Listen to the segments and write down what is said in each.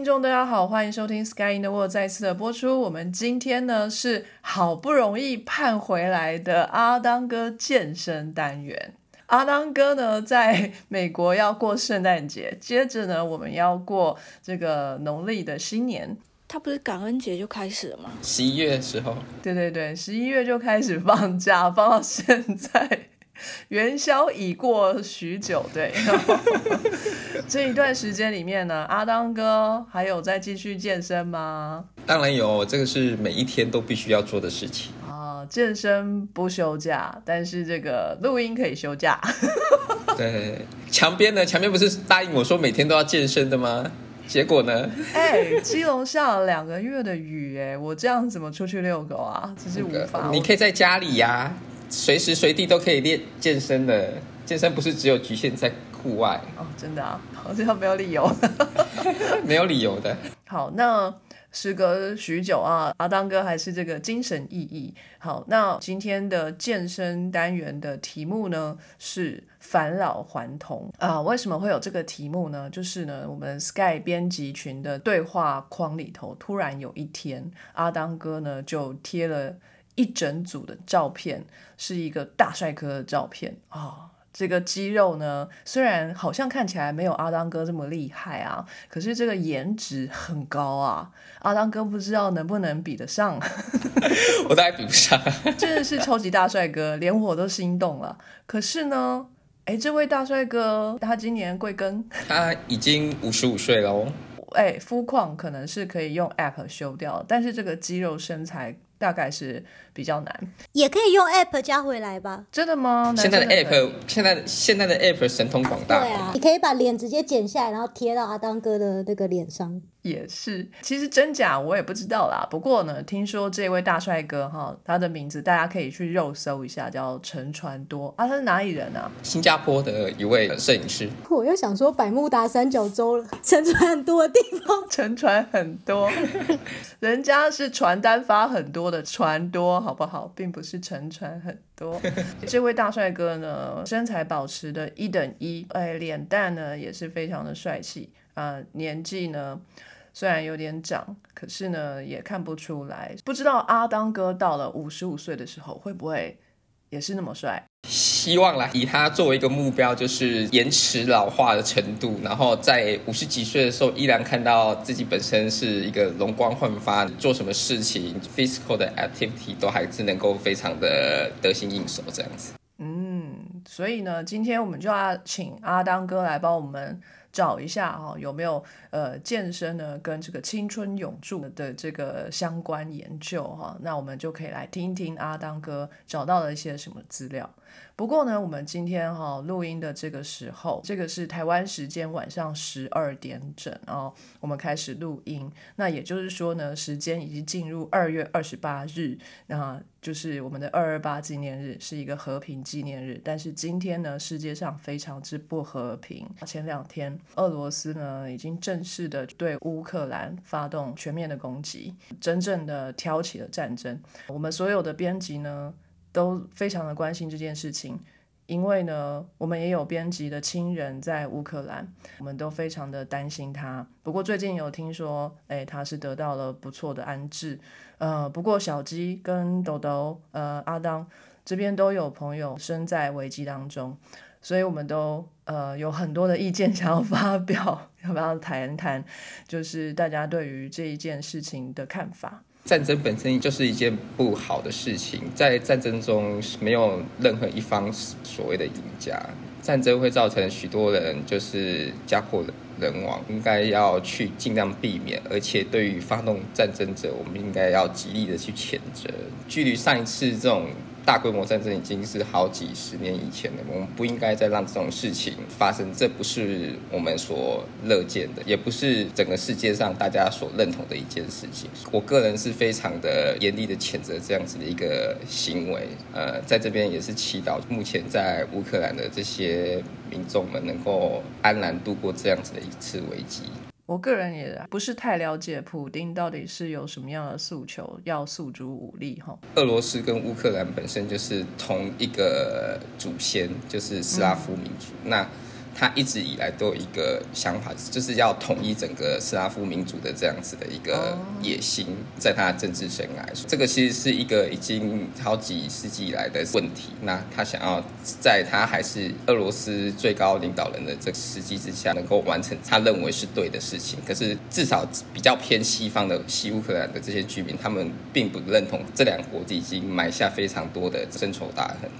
听众，大家好，欢迎收听《Sky in the World》再次的播出。我们今天呢是好不容易盼回来的阿当哥健身单元。阿当哥呢在美国要过圣诞节，接着呢我们要过这个农历的新年。他不是感恩节就开始了吗？十一月的时候，对对对，十一月就开始放假，放到现在。元宵已过许久，对。这一段时间里面呢，阿当哥还有在继续健身吗？当然有，这个是每一天都必须要做的事情啊。健身不休假，但是这个录音可以休假。对，墙边呢？墙边不是答应我说每天都要健身的吗？结果呢？哎，基隆下了两个月的雨，哎，我这样怎么出去遛狗啊？这是无法。你可以在家里呀。随时随地都可以练健身的，健身不是只有局限在户外哦，真的啊，好像没有理由，没有理由的。好，那时隔许久啊，阿当哥还是这个精神奕奕。好，那今天的健身单元的题目呢是返老还童啊。为什么会有这个题目呢？就是呢，我们 Sky 编辑群的对话框里头，突然有一天，阿当哥呢就贴了。一整组的照片是一个大帅哥的照片啊！这个肌肉呢，虽然好像看起来没有阿当哥这么厉害啊，可是这个颜值很高啊！阿当哥不知道能不能比得上，我大概比不上，真的是超级大帅哥，连我都心动了。可是呢，哎，这位大帅哥他今年贵庚？他已经五十五岁了哦。哎，肤况可能是可以用 App 修掉，但是这个肌肉身材。大概是比较难，也可以用 App 加回来吧？真的吗？现在的 App，现在现在的 App 神通广大。对啊，你可以把脸直接剪下来，然后贴到阿当哥的那个脸上。也是，其实真假我也不知道啦。不过呢，听说这位大帅哥哈，他的名字大家可以去肉搜一下，叫陈传多啊。他是哪里人啊？新加坡的一位摄影师。我又想说百慕达三角洲了，沉船很多的地方，沉船很多，人家是传单发很多的船多，好不好？并不是沉船很多。这位大帅哥呢，身材保持的一等一，哎，脸蛋呢也是非常的帅气啊，年纪呢。虽然有点长，可是呢也看不出来。不知道阿当哥到了五十五岁的时候会不会也是那么帅？希望啦，以他作为一个目标，就是延迟老化的程度，然后在五十几岁的时候依然看到自己本身是一个容光焕发，做什么事情，physical 的 activity 都还是能够非常的得心应手这样子。嗯，所以呢，今天我们就要请阿当哥来帮我们。找一下哈，有没有呃健身呢？跟这个青春永驻的这个相关研究哈，那我们就可以来听一听阿当哥找到了一些什么资料。不过呢，我们今天哈录音的这个时候，这个是台湾时间晚上十二点整哦，我们开始录音。那也就是说呢，时间已经进入二月二十八日，那就是我们的二二八纪念日，是一个和平纪念日。但是今天呢，世界上非常之不和平。前两天，俄罗斯呢已经正式的对乌克兰发动全面的攻击，真正的挑起了战争。我们所有的编辑呢。都非常的关心这件事情，因为呢，我们也有编辑的亲人在乌克兰，我们都非常的担心他。不过最近有听说，哎，他是得到了不错的安置。呃，不过小鸡跟豆豆，呃，阿当这边都有朋友身在危机当中，所以我们都呃有很多的意见想要发表，要不要谈谈？就是大家对于这一件事情的看法。战争本身就是一件不好的事情，在战争中没有任何一方所谓的赢家，战争会造成许多人就是家破人亡，应该要去尽量避免，而且对于发动战争者，我们应该要极力的去谴责。距离上一次这种。大规模战争已经是好几十年以前了，我们不应该再让这种事情发生，这不是我们所乐见的，也不是整个世界上大家所认同的一件事情。我个人是非常的严厉的谴责这样子的一个行为，呃，在这边也是祈祷目前在乌克兰的这些民众们能够安然度过这样子的一次危机。我个人也不是太了解普丁到底是有什么样的诉求，要诉诸武力哈。俄罗斯跟乌克兰本身就是同一个祖先，就是斯拉夫民族。那他一直以来都有一个想法，就是要统一整个斯拉夫民族的这样子的一个野心，在他的政治生涯，这个其实是一个已经好几世纪以来的问题。那他想要在他还是俄罗斯最高领导人的这个时机之下，能够完成他认为是对的事情。可是至少比较偏西方的西乌克兰的这些居民，他们并不认同这两国已经埋下非常多的深仇大恨。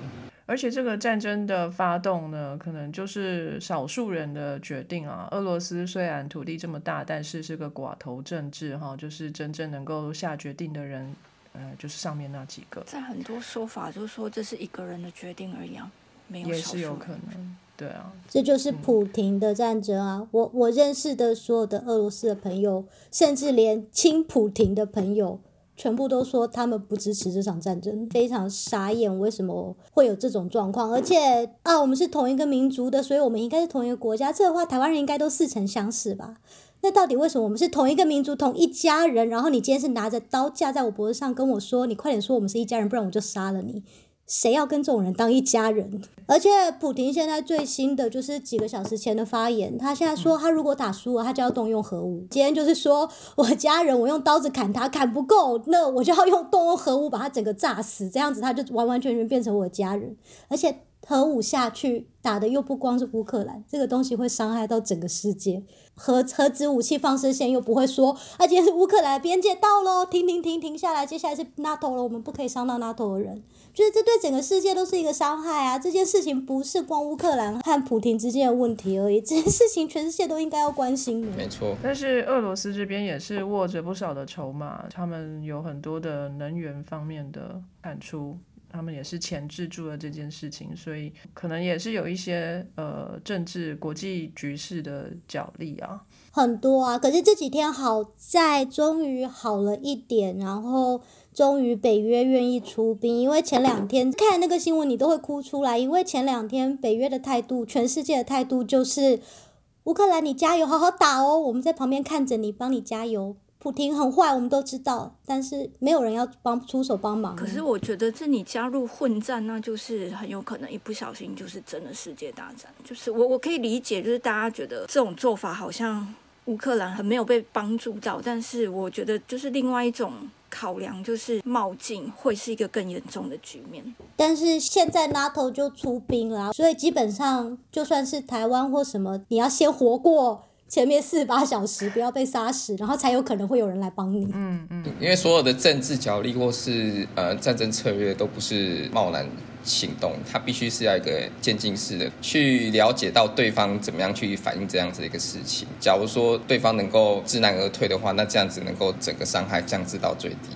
而且这个战争的发动呢，可能就是少数人的决定啊。俄罗斯虽然土地这么大，但是是个寡头政治哈，就是真正能够下决定的人，呃，就是上面那几个。在很多说法就是说这是一个人的决定而已啊，没有也是有可能，对啊。这就是普廷的战争啊！我我认识的所有的俄罗斯的朋友，甚至连亲普廷的朋友。全部都说他们不支持这场战争，非常傻眼。为什么会有这种状况？而且啊，我们是同一个民族的，所以我们应该是同一个国家。这话台湾人应该都似曾相识吧？那到底为什么我们是同一个民族、同一家人？然后你今天是拿着刀架在我脖子上跟我说：“你快点说我们是一家人，不然我就杀了你。”谁要跟这种人当一家人？而且普廷现在最新的就是几个小时前的发言，他现在说他如果打输了，他就要动用核武。今天就是说我家人，我用刀子砍他，砍不够，那我就要用动用核武把他整个炸死，这样子他就完完全全变成我家人。而且核武下去打的又不光是乌克兰，这个东西会伤害到整个世界。核核子武器放射线又不会说，啊，今天是乌克兰边界到喽，停停停停下来，接下来是 NATO 了，我们不可以伤到 NATO 的人。就是这对整个世界都是一个伤害啊！这件事情不是光乌克兰和普廷之间的问题而已，这件事情全世界都应该要关心的。没错，但是俄罗斯这边也是握着不少的筹码，他们有很多的能源方面的产出，他们也是钳制住了这件事情，所以可能也是有一些呃政治国际局势的角力啊。很多啊，可是这几天好在终于好了一点，然后。终于北约愿意出兵，因为前两天看那个新闻你都会哭出来，因为前两天北约的态度，全世界的态度就是乌克兰你加油，好好打哦，我们在旁边看着你，帮你加油。普廷很坏，我们都知道，但是没有人要帮出手帮忙。可是我觉得，这你加入混战，那就是很有可能一不小心就是真的世界大战。就是我我可以理解，就是大家觉得这种做法好像乌克兰很没有被帮助到，但是我觉得就是另外一种。考量就是冒进会是一个更严重的局面，但是现在 NATO 就出兵了，所以基本上就算是台湾或什么，你要先活过前面四十八小时，不要被杀死，然后才有可能会有人来帮你。嗯嗯，因为所有的政治角力或是呃战争策略都不是贸然行动，它必须是要一个渐进式的去了解到对方怎么样去反映这样子一个事情。假如说对方能够知难而退的话，那这样子能够整个伤害降至到最低。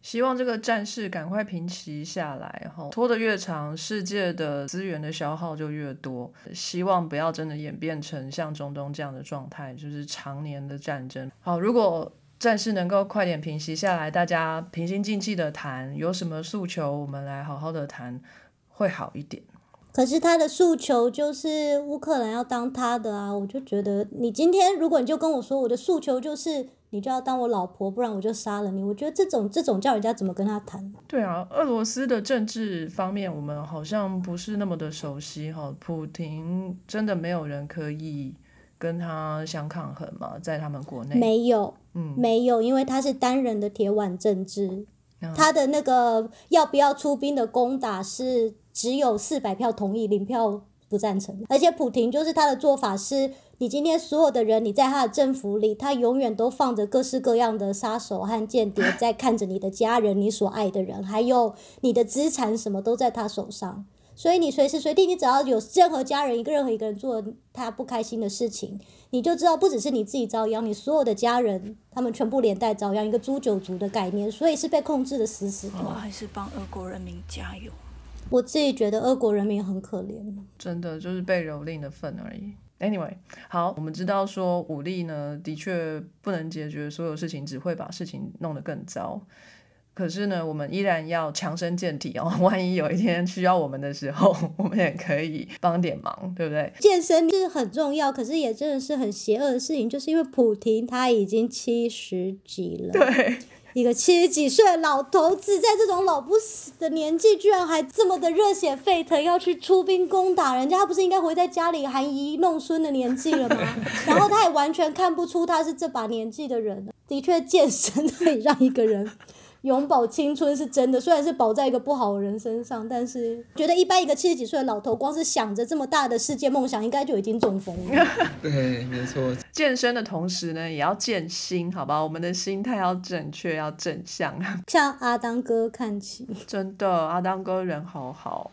希望这个战事赶快平息下来，哈，拖得越长，世界的资源的消耗就越多。希望不要真的演变成像中东这样的状态，就是常年的战争。好，如果战事能够快点平息下来，大家平心静气的谈，有什么诉求，我们来好好的谈。会好一点，可是他的诉求就是乌克兰要当他的啊！我就觉得，你今天如果你就跟我说我的诉求就是你就要当我老婆，不然我就杀了你。我觉得这种这种叫人家怎么跟他谈？对啊，俄罗斯的政治方面我们好像不是那么的熟悉哈。普廷真的没有人可以跟他相抗衡吗？在他们国内没有，嗯，没有，因为他是单人的铁腕政治，他的那个要不要出兵的攻打是。只有四百票同意，零票不赞成。而且普廷就是他的做法是，你今天所有的人，你在他的政府里，他永远都放着各式各样的杀手和间谍 在看着你的家人、你所爱的人，还有你的资产，什么都在他手上。所以你随时随地，你只要有任何家人一个任何一个人做他不开心的事情，你就知道不只是你自己遭殃，你所有的家人他们全部连带遭殃，一个诛九族的概念。所以是被控制的死死的。我还是帮俄国人民加油。我自己觉得俄国人民很可怜，真的就是被蹂躏的份而已。Anyway，好，我们知道说武力呢的确不能解决所有事情，只会把事情弄得更糟。可是呢，我们依然要强身健体哦，万一有一天需要我们的时候，我们也可以帮点忙，对不对？健身是很重要，可是也真的是很邪恶的事情，就是因为普婷他已经七十几了。对。一个七十几岁的老头子，在这种老不死的年纪，居然还这么的热血沸腾，要去出兵攻打人家，他不是应该回在家里含饴弄孙的年纪了吗？然后他也完全看不出他是这把年纪的人，的确，健身可以让一个人。永葆青春是真的，虽然是保在一个不好的人身上，但是觉得一般一个七十几岁的老头，光是想着这么大的世界梦想，应该就已经中风了。对，没错。健身的同时呢，也要健心，好吧？我们的心态要正确，要正向。向阿当哥看齐，真的，阿当哥人好好。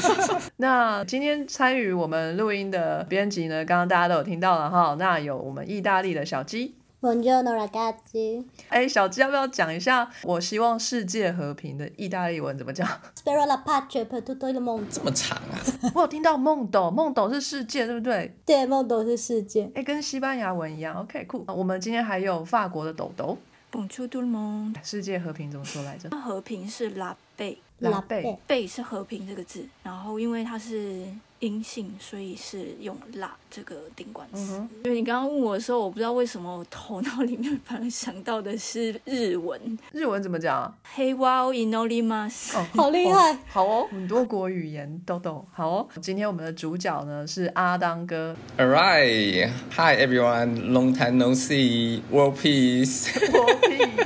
那今天参与我们录音的编辑呢，刚刚大家都有听到了哈。那有我们意大利的小鸡。Buongiorno ragazzi。哎，小鸡要不要讲一下？我希望世界和平的意大利文怎么讲？Spero la pace per tutto il mondo。这么长啊！我有听到梦斗，梦斗是世界，对不对？对，梦斗是世界。哎，跟西班牙文一样。OK，酷。我们今天还有法国的豆豆。Bonjour tout le monde。世界和平怎么说来着？和平是拉贝，拉贝，贝是和平这个字。然后因为它是。阴性，所以是用“拉”这个定冠词。因为你刚刚问我的时候，我不知道为什么我头脑里面反而想到的是日文。日文怎么讲？Hey wow, inolimas。哦，好厉害！好哦，很多国语言都懂。好哦，今天我们的主角呢是阿当哥。All right, hi everyone, long time no see, world peace, world peace。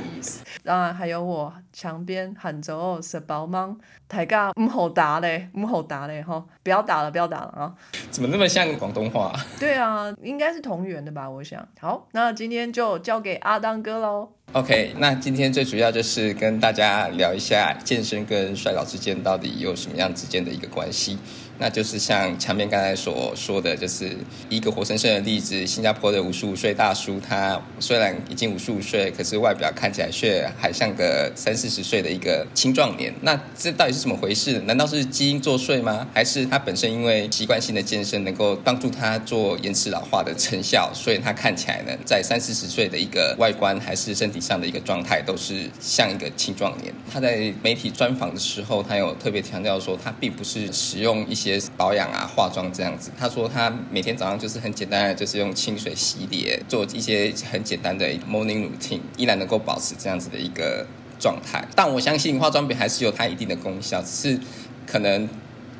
当然还有我墙边喊着哦，是宝芒，大家唔好打嘞，唔好打嘞哈，不要打了，不要打了啊！怎么那么像广东话？对啊，应该是同源的吧，我想。好，那今天就交给阿当哥喽。OK，那今天最主要就是跟大家聊一下健身跟衰老之间到底有什么样之间的一个关系。那就是像墙边刚才所说的，就是一个活生生的例子。新加坡的五十五岁大叔，他虽然已经五十五岁，可是外表看起来却还像个三四十岁的一个青壮年。那这到底是怎么回事？难道是基因作祟吗？还是他本身因为习惯性的健身能够帮助他做延迟老化的成效，所以他看起来呢，在三四十岁的一个外观还是身体上的一个状态，都是像一个青壮年。他在媒体专访的时候，他有特别强调说，他并不是使用一些。些保养啊、化妆这样子，他说他每天早上就是很简单的，就是用清水洗脸，做一些很简单的 morning routine，依然能够保持这样子的一个状态。但我相信化妆品还是有它一定的功效，只是可能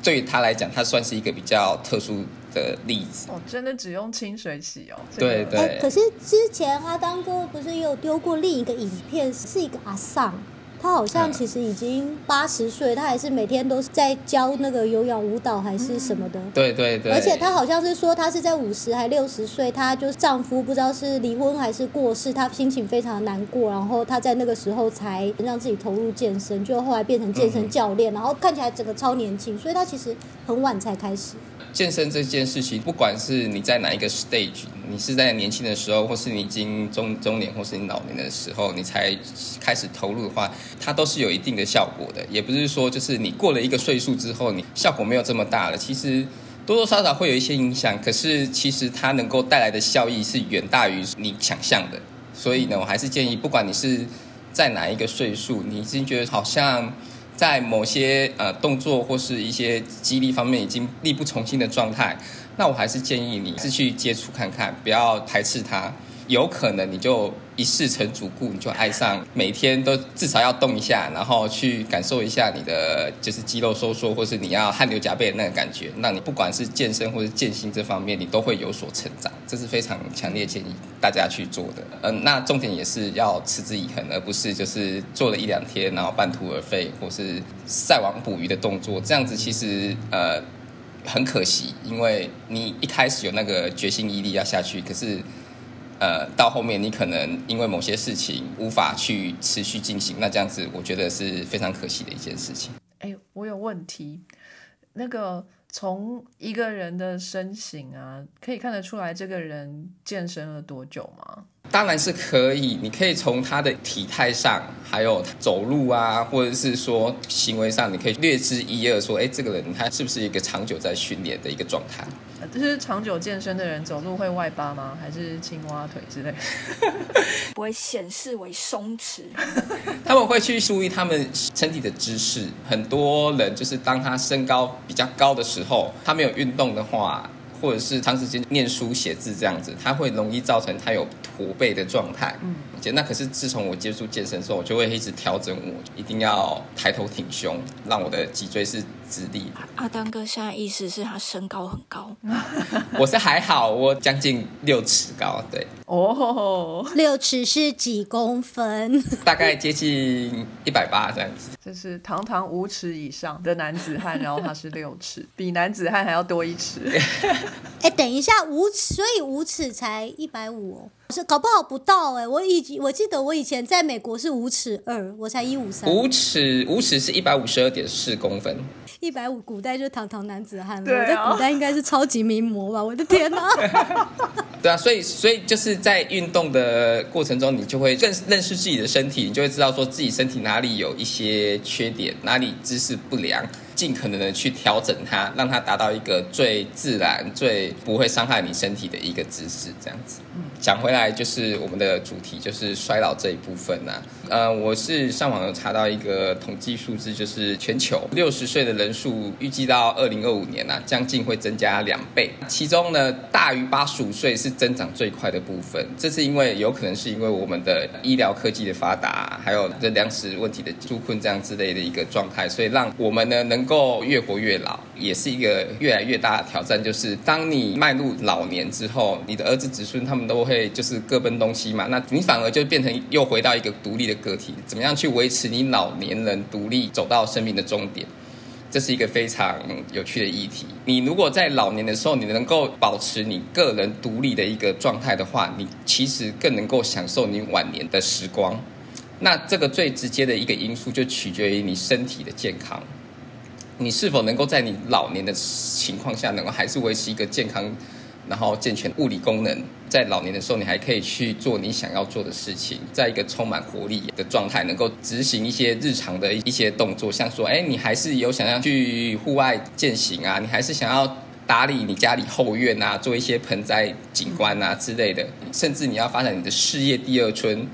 对于他来讲，它算是一个比较特殊的例子。哦，真的只用清水洗哦？对对。可是之前阿当哥不是有丢过另一个影片，是一个阿尚。他好像其实已经八十岁，他还是每天都是在教那个有氧舞蹈还是什么的。对对对。而且他好像是说，他是在五十还六十岁，他就丈夫不知道是离婚还是过世，他心情非常难过，然后他在那个时候才让自己投入健身，就后来变成健身教练，然后看起来整个超年轻，所以他其实很晚才开始。健身这件事情，不管是你在哪一个 stage，你是在年轻的时候，或是你已经中中年，或是你老年的时候，你才开始投入的话，它都是有一定的效果的。也不是说就是你过了一个岁数之后，你效果没有这么大了。其实多多少少会有一些影响，可是其实它能够带来的效益是远大于你想象的。所以呢，我还是建议，不管你是在哪一个岁数，你已经觉得好像。在某些呃动作或是一些激励方面已经力不从心的状态，那我还是建议你是去接触看看，不要排斥它。有可能你就一试成主顾，你就爱上每天都至少要动一下，然后去感受一下你的就是肌肉收缩，或是你要汗流浃背的那个感觉。那你不管是健身或是健心这方面，你都会有所成长。这是非常强烈建议大家去做的。嗯，那重点也是要持之以恒，而不是就是做了一两天然后半途而废，或是晒网捕鱼的动作。这样子其实呃很可惜，因为你一开始有那个决心毅力要下去，可是。呃，到后面你可能因为某些事情无法去持续进行，那这样子我觉得是非常可惜的一件事情。哎，我有问题，那个从一个人的身形啊，可以看得出来这个人健身了多久吗？当然是可以，你可以从他的体态上，还有走路啊，或者是说行为上，你可以略知一二，说，哎，这个人他是不是一个长久在训练的一个状态？就是长久健身的人走路会外八吗？还是青蛙腿之类？不会显示为松弛。他们会去注意他们身体的姿势。很多人就是当他身高比较高的时候，他没有运动的话。或者是长时间念书写字这样子，它会容易造成他有驼背的状态。嗯，那可是自从我接触健身之后，我就会一直调整我，一定要抬头挺胸，让我的脊椎是直立。阿丹哥现在意思是他身高很高，我是还好，我将近六尺高，对，哦，六尺是几公分？大概接近一百八这样子。这是堂堂五尺以上的男子汉，然后他是六尺，比男子汉还要多一尺。哎，等一下，五尺，所以五尺才一百五哦，是搞不好不到哎。我以我记得我以前在美国是五尺二，我才一五三。五尺五尺是一百五十二点四公分，一百五，古代就是堂堂男子汉了。对啊我在古代应该是超级名模吧？我的天哪！对啊，所以所以就是在运动的过程中，你就会认认识自己的身体，你就会知道说自己身体哪里有一些缺点，哪里姿势不良，尽可能的去调整它，让它达到一个最自然、最不会伤害你身体的一个姿势，这样子。讲回来，就是我们的主题就是衰老这一部分呐、呃，我是上网有查到一个统计数字，就是全球六十岁的人数预计到二零二五年啊，将近会增加两倍。其中呢，大于八十五岁是增长最快的部分。这是因为有可能是因为我们的医疗科技的发达，还有这粮食问题的纾困这样之类的一个状态，所以让我们呢能够越活越老，也是一个越来越大的挑战。就是当你迈入老年之后，你的儿子子孙他们都会就是各奔东西嘛，那你反而就变成又回到一个独立的个体，怎么样去维持你老年人独立走到生命的终点？这是一个非常有趣的议题。你如果在老年的时候，你能够保持你个人独立的一个状态的话，你其实更能够享受你晚年的时光。那这个最直接的一个因素就取决于你身体的健康，你是否能够在你老年的情况下，能够还是维持一个健康，然后健全物理功能，在老年的时候，你还可以去做你想要做的事情，在一个充满活力的状态，能够执行一些日常的一些动作，像说，哎，你还是有想要去户外健行啊，你还是想要打理你家里后院啊，做一些盆栽景观啊之类的，甚至你要发展你的事业第二春，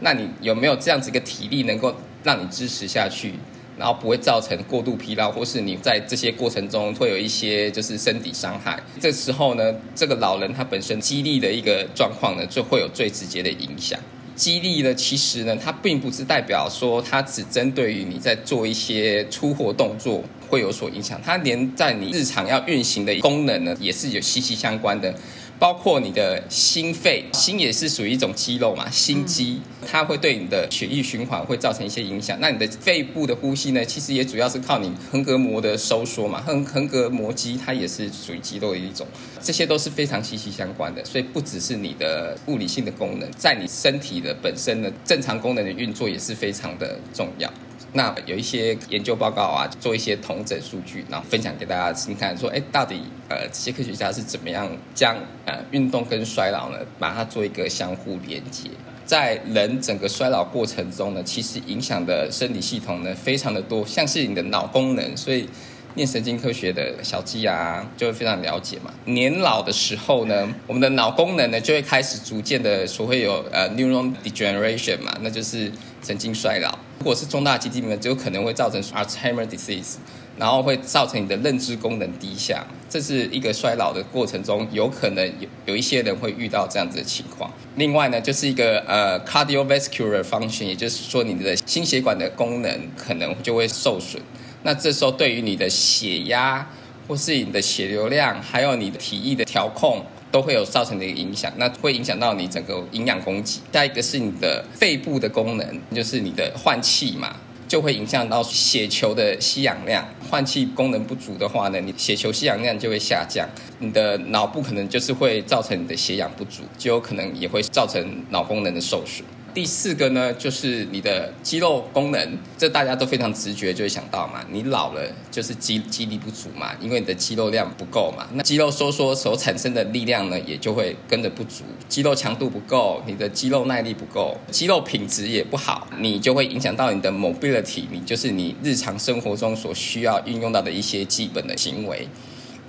那你有没有这样子一个体力能够让你支持下去？然后不会造成过度疲劳，或是你在这些过程中会有一些就是身体伤害。这时候呢，这个老人他本身肌力的一个状况呢，就会有最直接的影响。肌力呢，其实呢，它并不是代表说它只针对于你在做一些出活动作会有所影响，它连在你日常要运行的功能呢，也是有息息相关的。包括你的心肺，心也是属于一种肌肉嘛，心肌，它会对你的血液循环会造成一些影响。那你的肺部的呼吸呢，其实也主要是靠你横膈膜的收缩嘛，横横膈膜肌它也是属于肌肉的一种，这些都是非常息息相关的。所以不只是你的物理性的功能，在你身体的本身的正常功能的运作也是非常的重要。那有一些研究报告啊，做一些同整数据，然后分享给大家听看，说，哎，到底呃这些科学家是怎么样将呃运动跟衰老呢，把它做一个相互连接？在人整个衰老过程中呢，其实影响的生理系统呢非常的多，像是你的脑功能，所以。念神经科学的小鸡啊，就会非常了解嘛。年老的时候呢，我们的脑功能呢就会开始逐渐的所会有呃 neuron degeneration 嘛，那就是神经衰老。如果是重大疾病呢，就有可能会造成 Alzheimer disease，然后会造成你的认知功能低下。这是一个衰老的过程中，有可能有有一些人会遇到这样子的情况。另外呢，就是一个呃 cardiovascular function，也就是说你的心血管的功能可能就会受损。那这时候对于你的血压，或是你的血流量，还有你的体液的调控，都会有造成的一个影响。那会影响到你整个营养供给。再一个是你的肺部的功能，就是你的换气嘛，就会影响到血球的吸氧量。换气功能不足的话呢，你血球吸氧量就会下降，你的脑部可能就是会造成你的血氧不足，就有可能也会造成脑功能的受损。第四个呢，就是你的肌肉功能，这大家都非常直觉就会想到嘛，你老了就是肌肌力不足嘛，因为你的肌肉量不够嘛，那肌肉收缩所产生的力量呢，也就会跟着不足，肌肉强度不够，你的肌肉耐力不够，肌肉品质也不好，你就会影响到你的 mobility，你就是你日常生活中所需要运用到的一些基本的行为。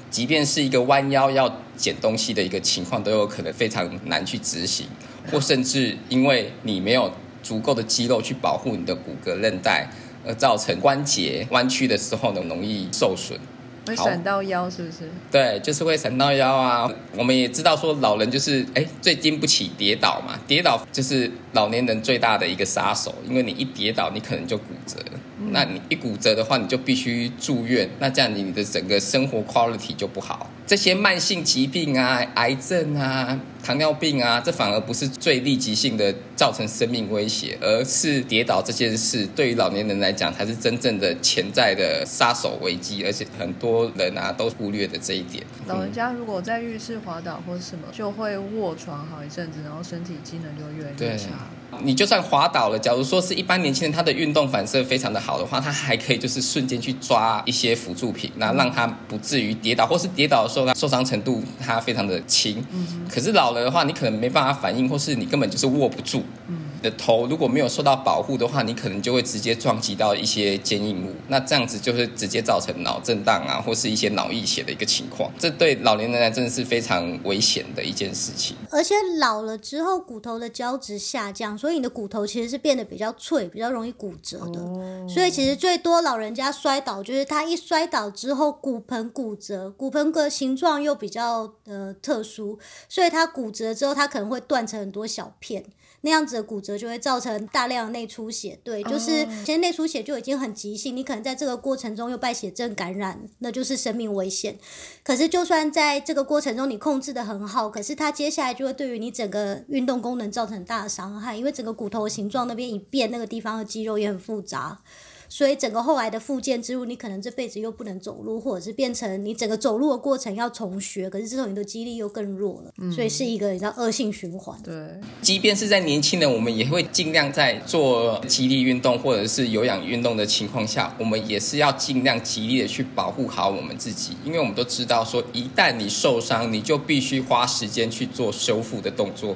即便是一个弯腰要捡东西的一个情况，都有可能非常难去执行，或甚至因为你没有足够的肌肉去保护你的骨骼韧带，而造成关节弯曲的时候呢，容易受损。会闪到腰是不是？对，就是会闪到腰啊。我们也知道说老人就是哎最经不起跌倒嘛，跌倒就是老年人最大的一个杀手，因为你一跌倒你可能就骨折，那你一骨折的话你就必须住院，那这样你的整个生活 quality 就不好。这些慢性疾病啊，癌症啊。糖尿病啊，这反而不是最立即性的造成生命威胁，而是跌倒这件事对于老年人来讲才是真正的潜在的杀手危机，而且很多人啊都忽略的这一点。老人家如果在浴室滑倒或什么，就会卧床好一阵子，然后身体机能就越来越差。你就算滑倒了，假如说是一般年轻人，他的运动反射非常的好的话，他还可以就是瞬间去抓一些辅助品，那让他不至于跌倒，或是跌倒的时候他受伤程度他非常的轻。嗯，可是老了。的话，你可能没办法反应，或是你根本就是握不住。嗯，的头如果没有受到保护的话，你可能就会直接撞击到一些坚硬物。那这样子就是直接造成脑震荡啊，或是一些脑溢血的一个情况。这对老年人来真的是非常危险的一件事情。而且老了之后，骨头的胶质下降，所以你的骨头其实是变得比较脆，比较容易骨折的。所以其实最多老人家摔倒，就是他一摔倒之后骨盆骨折，骨盆的形状又比较呃特殊，所以他骨折之后，他可能会断成很多小片。那样子的骨折就会造成大量的内出血，对，就是其实内出血就已经很急性，你可能在这个过程中又败血症感染，那就是生命危险。可是就算在这个过程中你控制的很好，可是它接下来就会对于你整个运动功能造成很大的伤害，因为整个骨头形状那边一变，那个地方的肌肉也很复杂。所以整个后来的复健之路，你可能这辈子又不能走路，或者是变成你整个走路的过程要重学，可是这种你的肌力又更弱了，所以是一个你知道恶性循环。对，即便是在年轻人，我们也会尽量在做肌力运动或者是有氧运动的情况下，我们也是要尽量极力的去保护好我们自己，因为我们都知道说，一旦你受伤，你就必须花时间去做修复的动作。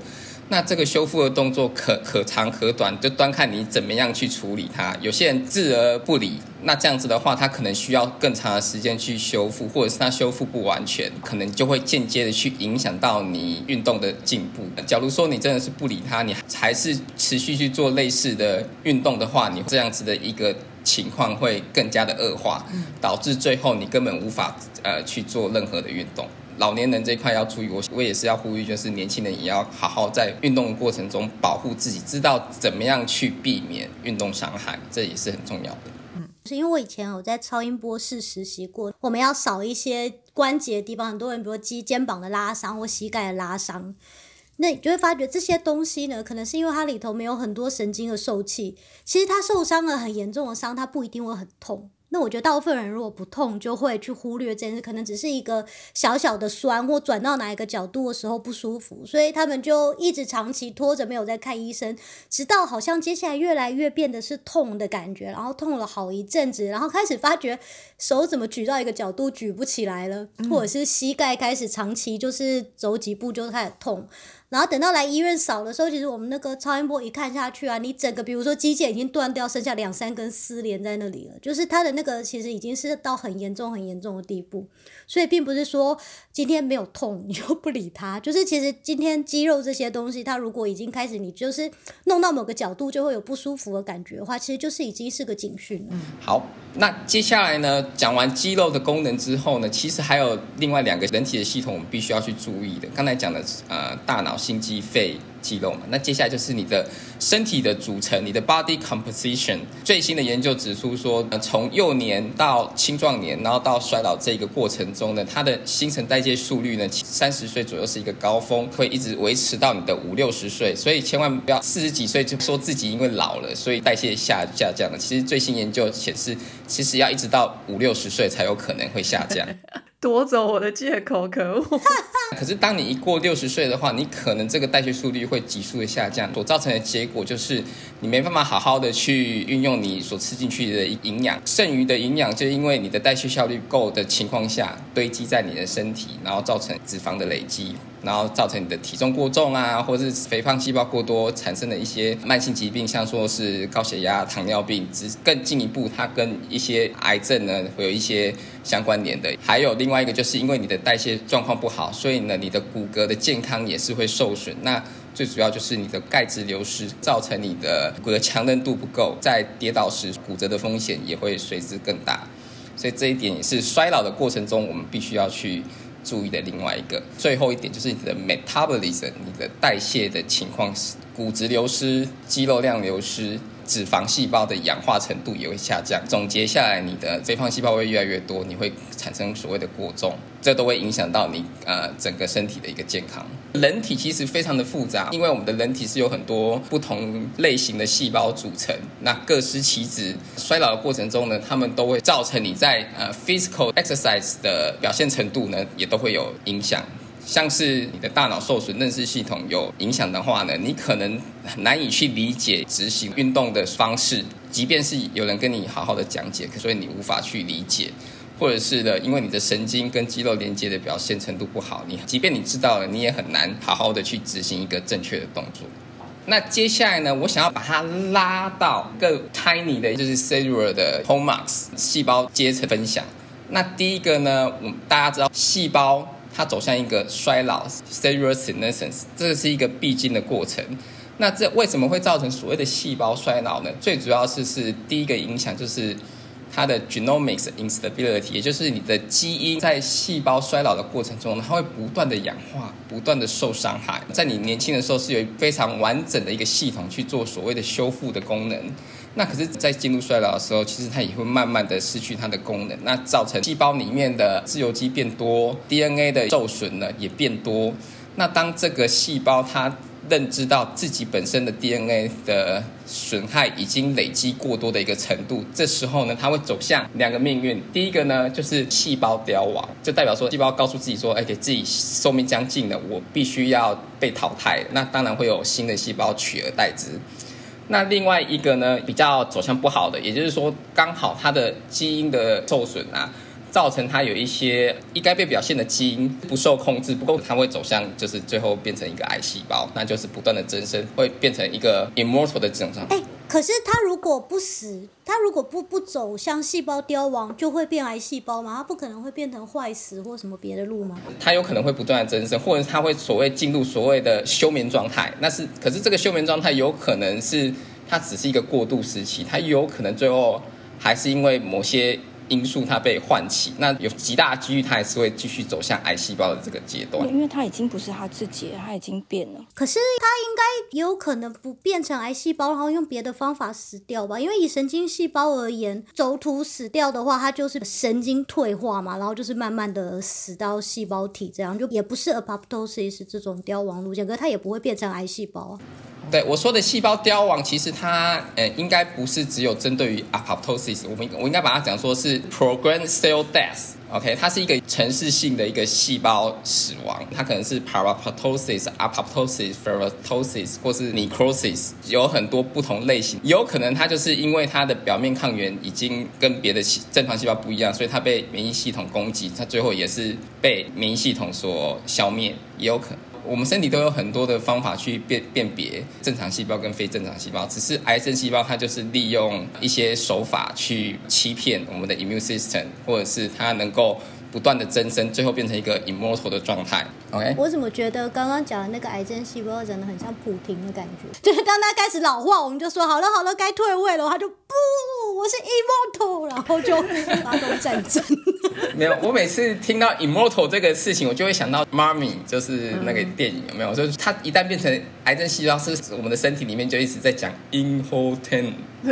那这个修复的动作可可长可短，就端看你怎么样去处理它。有些人置而不理，那这样子的话，他可能需要更长的时间去修复，或者是他修复不完全，可能就会间接的去影响到你运动的进步。假如说你真的是不理他，你还是持续去做类似的运动的话，你这样子的一个情况会更加的恶化，导致最后你根本无法呃去做任何的运动。老年人这一块要注意，我我也是要呼吁，就是年轻人也要好好在运动的过程中保护自己，知道怎么样去避免运动伤害，这也是很重要的。嗯，是因为我以前我在超音波室实习过，我们要扫一些关节的地方，很多人比如肌肩膀的拉伤或膝盖的拉伤，那你就会发觉这些东西呢，可能是因为它里头没有很多神经的受气，其实它受伤了很严重的伤，它不一定会很痛。那我觉得大部分人如果不痛，就会去忽略这件事，可能只是一个小小的酸，或转到哪一个角度的时候不舒服，所以他们就一直长期拖着没有在看医生，直到好像接下来越来越变得是痛的感觉，然后痛了好一阵子，然后开始发觉手怎么举到一个角度举不起来了，或者是膝盖开始长期就是走几步就开始痛。然后等到来医院扫的时候，其实我们那个超音波一看下去啊，你整个比如说肌腱已经断掉，剩下两三根丝连在那里了，就是它的那个其实已经是到很严重、很严重的地步。所以并不是说今天没有痛你就不理它，就是其实今天肌肉这些东西，它如果已经开始你就是弄到某个角度就会有不舒服的感觉的话，其实就是已经是个警讯了。好，那接下来呢，讲完肌肉的功能之后呢，其实还有另外两个人体的系统，我们必须要去注意的。刚才讲的呃，大脑。心肌肺肌肉嘛，那接下来就是你的身体的组成，你的 body composition。最新的研究指出说，从幼年到青壮年，然后到衰老这个过程中呢，它的新陈代谢速率呢，三十岁左右是一个高峰，会一直维持到你的五六十岁。所以千万不要四十几岁就说自己因为老了，所以代谢下下降了。其实最新研究显示，其实要一直到五六十岁才有可能会下降。夺走我的借口，可恶！可是当你一过六十岁的话，你可能这个代谢速率会急速的下降，所造成的结果就是你没办法好好的去运用你所吃进去的营养，剩余的营养就因为你的代谢效率够的情况下堆积在你的身体，然后造成脂肪的累积。然后造成你的体重过重啊，或者是肥胖细胞过多，产生的一些慢性疾病，像说是高血压、糖尿病，只更进一步，它跟一些癌症呢会有一些相关联的。还有另外一个，就是因为你的代谢状况不好，所以呢，你的骨骼的健康也是会受损。那最主要就是你的钙质流失，造成你的骨骼强韧度不够，在跌倒时骨折的风险也会随之更大。所以这一点也是衰老的过程中我们必须要去注意的另外一个。最后一点就是你的 metabolism，你的代谢的情况，骨质流失、肌肉量流失。脂肪细胞的氧化程度也会下降，总结下来，你的肥胖细胞会越来越多，你会产生所谓的过重，这都会影响到你呃整个身体的一个健康。人体其实非常的复杂，因为我们的人体是有很多不同类型的细胞组成，那各司其职。衰老的过程中呢，他们都会造成你在呃 physical exercise 的表现程度呢，也都会有影响。像是你的大脑受损、认知系统有影响的话呢，你可能难以去理解执行运动的方式。即便是有人跟你好好的讲解，所以你无法去理解，或者是的，因为你的神经跟肌肉连接的表现程度不好，你即便你知道了，你也很难好好的去执行一个正确的动作。那接下来呢，我想要把它拉到更 tiny 的，就是 cellular 的 h o m a x 细胞阶层分享。那第一个呢，我们大家知道细胞。它走向一个衰老 （cellular senescence），这是一个必经的过程。那这为什么会造成所谓的细胞衰老呢？最主要是是第一个影响就是它的 genomics instability，也就是你的基因在细胞衰老的过程中，它会不断的氧化，不断的受伤害。在你年轻的时候是有非常完整的一个系统去做所谓的修复的功能。那可是，在进入衰老的时候，其实它也会慢慢的失去它的功能，那造成细胞里面的自由基变多，DNA 的受损呢也变多。那当这个细胞它认知到自己本身的 DNA 的损害已经累积过多的一个程度，这时候呢，它会走向两个命运。第一个呢，就是细胞凋亡，就代表说细胞告诉自己说，哎，给自己寿命将近了，我必须要被淘汰。那当然会有新的细胞取而代之。那另外一个呢，比较走向不好的，也就是说，刚好它的基因的受损啊，造成它有一些应该被表现的基因不受控制，不够，它会走向就是最后变成一个癌细胞，那就是不断的增生，会变成一个 immortal 的症状。可是他如果不死，他如果不不走向细胞凋亡，就会变癌细胞吗？他不可能会变成坏死或什么别的路吗？他有可能会不断的增生，或者他会所谓进入所谓的休眠状态。那是，可是这个休眠状态有可能是它只是一个过渡时期，它有可能最后还是因为某些。因素它被唤起，那有极大几率它还是会继续走向癌细胞的这个阶段，因为它已经不是它自己，它已经变了。可是它应该也有可能不变成癌细胞，然后用别的方法死掉吧？因为以神经细胞而言，轴突死掉的话，它就是神经退化嘛，然后就是慢慢的死到细胞体，这样就也不是 apoptosis 这种凋亡路线，可是它也不会变成癌细胞啊。对我说的细胞凋亡，其实它呃应该不是只有针对于 apoptosis，我们我应该把它讲说是 programmed cell death，OK，它是一个城市性的一个细胞死亡，它可能是 paraptosis、apoptosis、ferroptosis 或是 necrosis，有很多不同类型，有可能它就是因为它的表面抗原已经跟别的正常细胞不一样，所以它被免疫系统攻击，它最后也是被免疫系统所消灭，也有可能。我们身体都有很多的方法去辨辨别正常细胞跟非正常细胞，只是癌症细胞它就是利用一些手法去欺骗我们的 immune system，或者是它能够。不断的增生，最后变成一个 immortal 的状态。OK，我怎么觉得刚刚讲的那个癌症细胞真的很像普婷的感觉？就是当他开始老化，我们就说好了好了，该退位了，他就不，我是 immortal，然后就发动战争。没有，我每次听到 immortal 这个事情，我就会想到 Mummy，就是那个电影有没有？就是他一旦变成癌症细胞，是我们的身体里面就一直在讲 immortal。他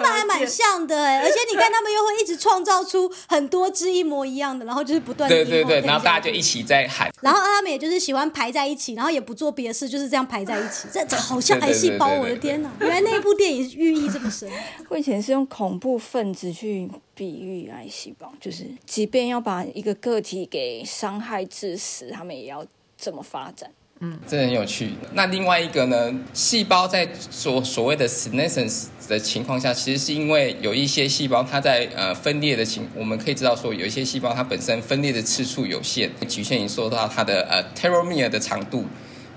们还蛮像的哎，而且你看，他们又会一直创造出很多只一模一样的，然后就是不断对对对，然后大家就一起在喊，然后他们也就是喜欢排在一起，然后也不做别的事，就是这样排在一起，这好像癌细胞，我的天哪！原来那部电影寓意这么深。我以前是用恐怖分子去比喻癌细胞，就是即便要把一个个体给伤害致死，他们也要这么发展。嗯，这很有趣。那另外一个呢？细胞在所所谓的 senescence 的情况下，其实是因为有一些细胞它在呃分裂的情，我们可以知道说，有一些细胞它本身分裂的次数有限，局限于说到它的呃 telomere 的长度。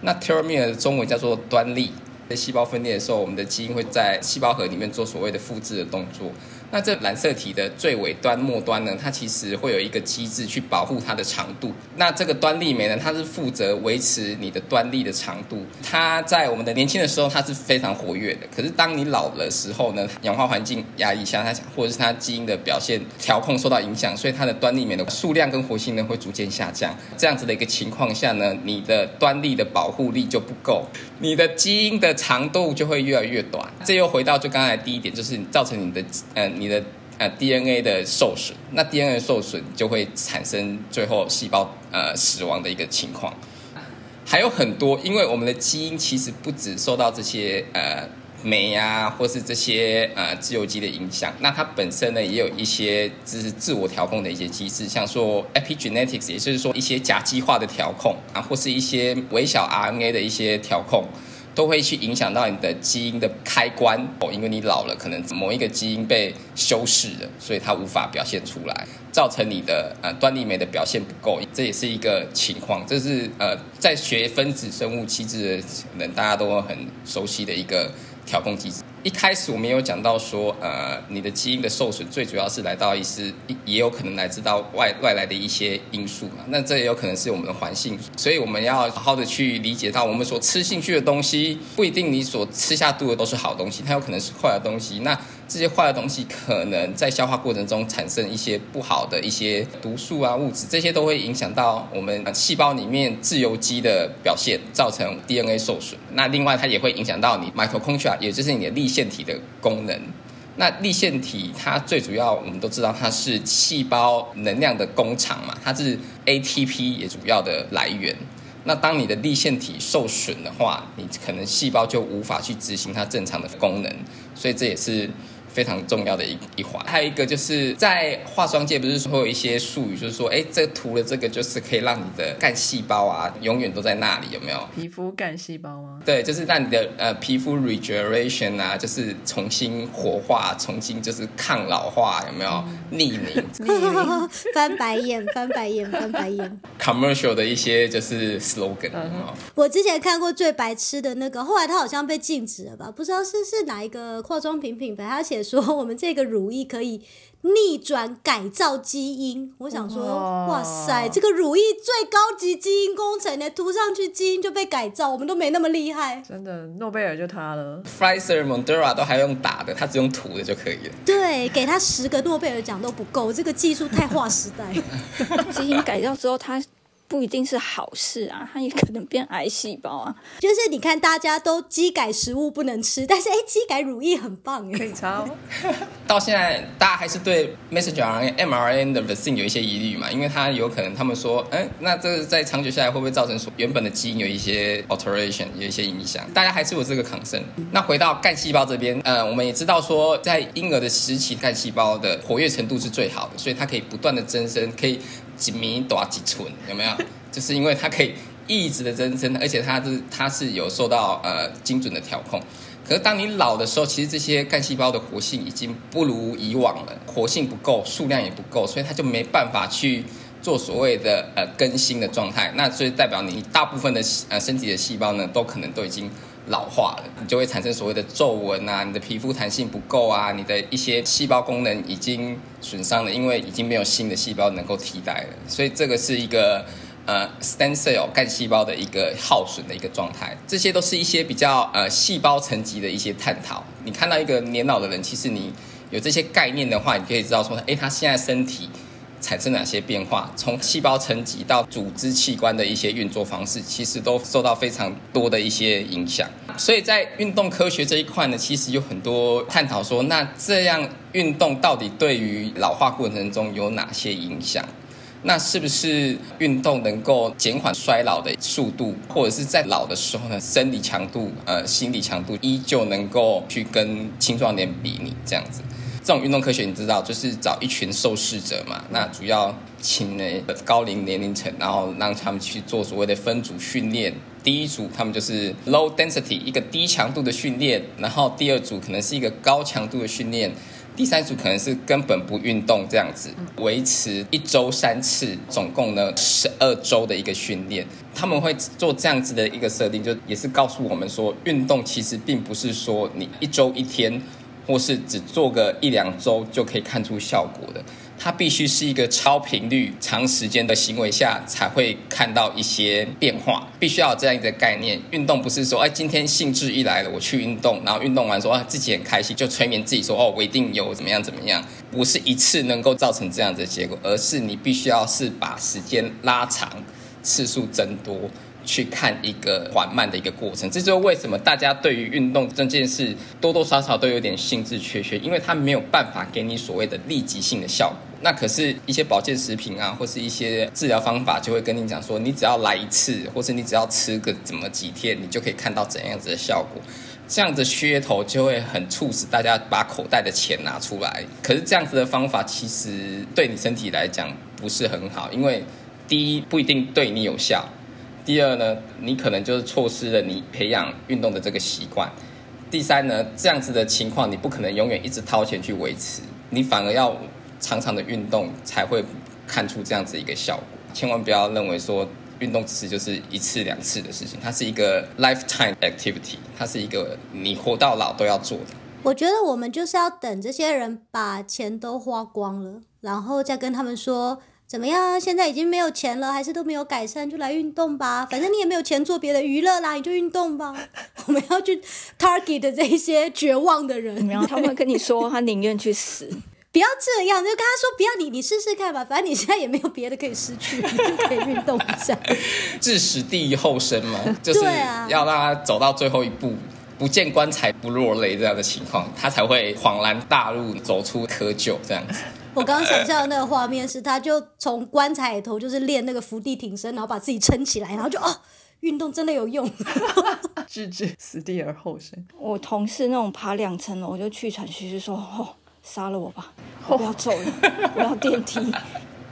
那 telomere 的中文叫做端粒。在细胞分裂的时候，我们的基因会在细胞核里面做所谓的复制的动作。那这染色体的最尾端末端呢，它其实会有一个机制去保护它的长度。那这个端粒酶呢，它是负责维持你的端粒的长度。它在我们的年轻的时候，它是非常活跃的。可是当你老的时候呢，氧化环境压抑下，它或者是它基因的表现调控受到影响，所以它的端粒酶的数量跟活性呢会逐渐下降。这样子的一个情况下呢，你的端粒的保护力就不够，你的基因的长度就会越来越短。这又回到就刚才第一点，就是造成你的呃你你的呃 DNA 的受损。那 DNA 受损就会产生最后细胞呃死亡的一个情况。还有很多，因为我们的基因其实不只受到这些呃酶啊，或是这些呃自由基的影响，那它本身呢也有一些就是自我调控的一些机制，像说 epigenetics，也就是说一些甲基化的调控啊，或是一些微小 RNA 的一些调控。都会去影响到你的基因的开关哦，因为你老了，可能某一个基因被修饰了，所以它无法表现出来，造成你的呃端粒酶的表现不够，这也是一个情况。这是呃在学分子生物机制的人大家都很熟悉的一个调控机制。一开始我们有讲到说，呃，你的基因的受损最主要是来到一是也有可能来自到外外来的一些因素嘛。那这也有可能是我们的环境，所以我们要好好的去理解到，我们所吃进去的东西不一定你所吃下肚的都是好东西，它有可能是坏的东西。那这些坏的东西可能在消化过程中产生一些不好的一些毒素啊物质，这些都会影响到我们细胞里面自由基的表现，造成 DNA 受损。那另外它也会影响到你 mitochondria，也就是你的粒腺体的功能。那立腺体它最主要，我们都知道它是细胞能量的工厂嘛，它是 ATP 也主要的来源。那当你的立腺体受损的话，你可能细胞就无法去执行它正常的功能，所以这也是。非常重要的一一环，还有一个就是在化妆界不是说有一些术语，就是说，哎，这涂了这个就是可以让你的干细胞啊永远都在那里，有没有？皮肤干细胞吗？对，就是让你的呃皮肤 regeneration 啊，就是重新活化，重新就是抗老化，有没有？逆龄，翻白眼，翻白眼，翻白眼。Commercial 的一些就是 slogan。我之前看过最白痴的那个，后来它好像被禁止了吧？不知道是是哪一个化妆品品牌，它写。说 我们这个乳液可以逆转改造基因，我想说，哇塞，这个乳液最高级基因工程呢，涂上去基因就被改造，我们都没那么厉害。真的，诺贝尔就他了 f i z e r Moderna 都还用打的，他只用涂的就可以了。对，给他十个诺贝尔奖都不够，这个技术太划时代。基因改造之后，他。不一定是好事啊，它也可能变癌细胞啊。就是你看，大家都基改食物不能吃，但是哎，基改乳液很棒可以抄。到现在，大家还是对 messenger RNA、mRNA 的 vaccine 有一些疑虑嘛？因为它有可能，他们说，哎，那这在长久下来会不会造成说原本的基因有一些 alteration，有一些影响？大家还是有这个 concern。那回到干细胞这边，呃，我们也知道说，在婴儿的时期，干细胞的活跃程度是最好的，所以它可以不断的增生，可以。几米多几寸有没有？就是因为它可以一直的增生，而且它是它是有受到呃精准的调控。可是当你老的时候，其实这些干细胞的活性已经不如以往了，活性不够，数量也不够，所以它就没办法去做所谓的呃更新的状态。那所以代表你大部分的呃身体的细胞呢，都可能都已经。老化了，你就会产生所谓的皱纹啊，你的皮肤弹性不够啊，你的一些细胞功能已经损伤了，因为已经没有新的细胞能够替代了，所以这个是一个呃 stem cell 干细胞的一个耗损的一个状态。这些都是一些比较呃细胞层级的一些探讨。你看到一个年老的人，其实你有这些概念的话，你可以知道说，哎，他现在身体。产生哪些变化？从细胞层级到组织器官的一些运作方式，其实都受到非常多的一些影响。所以在运动科学这一块呢，其实有很多探讨说，那这样运动到底对于老化过程中有哪些影响？那是不是运动能够减缓衰老的速度，或者是在老的时候呢，生理强度、呃，心理强度依旧能够去跟青壮年比拟这样子？这种运动科学你知道，就是找一群受试者嘛，那主要请呢高龄年龄层，然后让他们去做所谓的分组训练。第一组他们就是 low density 一个低强度的训练，然后第二组可能是一个高强度的训练，第三组可能是根本不运动这样子，维持一周三次，总共呢十二周的一个训练。他们会做这样子的一个设定，就也是告诉我们说，运动其实并不是说你一周一天。或是只做个一两周就可以看出效果的。它必须是一个超频率、长时间的行为下才会看到一些变化，必须要有这样一个概念。运动不是说，哎，今天兴致一来了，我去运动，然后运动完说啊自己很开心，就催眠自己说，哦，我一定有怎么样怎么样，不是一次能够造成这样的结果，而是你必须要是把时间拉长，次数增多。去看一个缓慢的一个过程，这就是为什么大家对于运动这件事多多少少都有点兴致缺缺，因为它没有办法给你所谓的立即性的效果。那可是，一些保健食品啊，或是一些治疗方法，就会跟你讲说，你只要来一次，或是你只要吃个怎么几天，你就可以看到怎样子的效果。这样子噱头就会很促使大家把口袋的钱拿出来。可是这样子的方法其实对你身体来讲不是很好，因为第一不一定对你有效。第二呢，你可能就是错失了你培养运动的这个习惯。第三呢，这样子的情况你不可能永远一直掏钱去维持，你反而要常常的运动才会看出这样子一个效果。千万不要认为说运动只是就是一次两次的事情，它是一个 lifetime activity，它是一个你活到老都要做的。我觉得我们就是要等这些人把钱都花光了，然后再跟他们说。怎么样？现在已经没有钱了，还是都没有改善，就来运动吧。反正你也没有钱做别的娱乐啦，你就运动吧。我们要去 target 这一些绝望的人。然后他们会跟你说，他宁愿去死。不要这样，就跟他说，不要你，你试试看吧。反正你现在也没有别的可以失去，你就可以运动一下。置死地于后生嘛，就是要让他走到最后一步，不见棺材不落泪这样的情况，他才会恍然大悟，走出窠臼这样子。我刚刚想象的那个画面是，他就从棺材里头就是练那个伏地挺身，然后把自己撑起来，然后就哦，运动真的有用，置之死地而后生。我同事那种爬两层楼，我就气喘吁吁说：“哦，杀了我吧，我要走了，我要电梯。”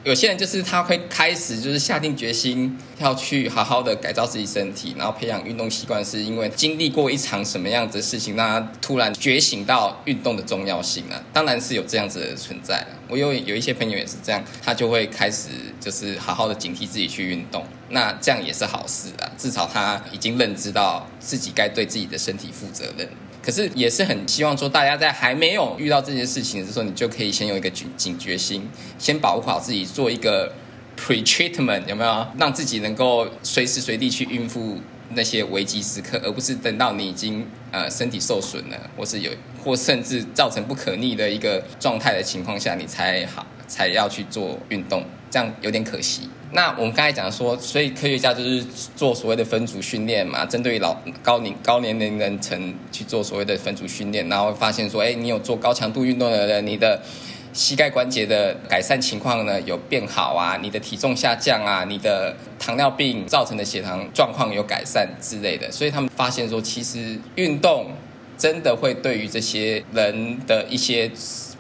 有些人就是他会开始就是下定决心要去好好的改造自己身体，然后培养运动习惯，是因为经历过一场什么样子的事情，让他突然觉醒到运动的重要性啊？当然是有这样子的存在。我有有一些朋友也是这样，他就会开始就是好好的警惕自己去运动，那这样也是好事啊，至少他已经认知到自己该对自己的身体负责任。可是也是很希望说，大家在还没有遇到这件事情的时候，你就可以先有一个警警觉心，先保护好自己，做一个 pre treatment，有没有？让自己能够随时随地去应付那些危机时刻，而不是等到你已经呃身体受损了，或是有或甚至造成不可逆的一个状态的情况下，你才好才要去做运动，这样有点可惜。那我们刚才讲说，所以科学家就是做所谓的分组训练嘛，针对老高龄高年龄人层去做所谓的分组训练，然后发现说，哎，你有做高强度运动的人，你的膝盖关节的改善情况呢有变好啊，你的体重下降啊，你的糖尿病造成的血糖状况有改善之类的，所以他们发现说，其实运动真的会对于这些人的一些。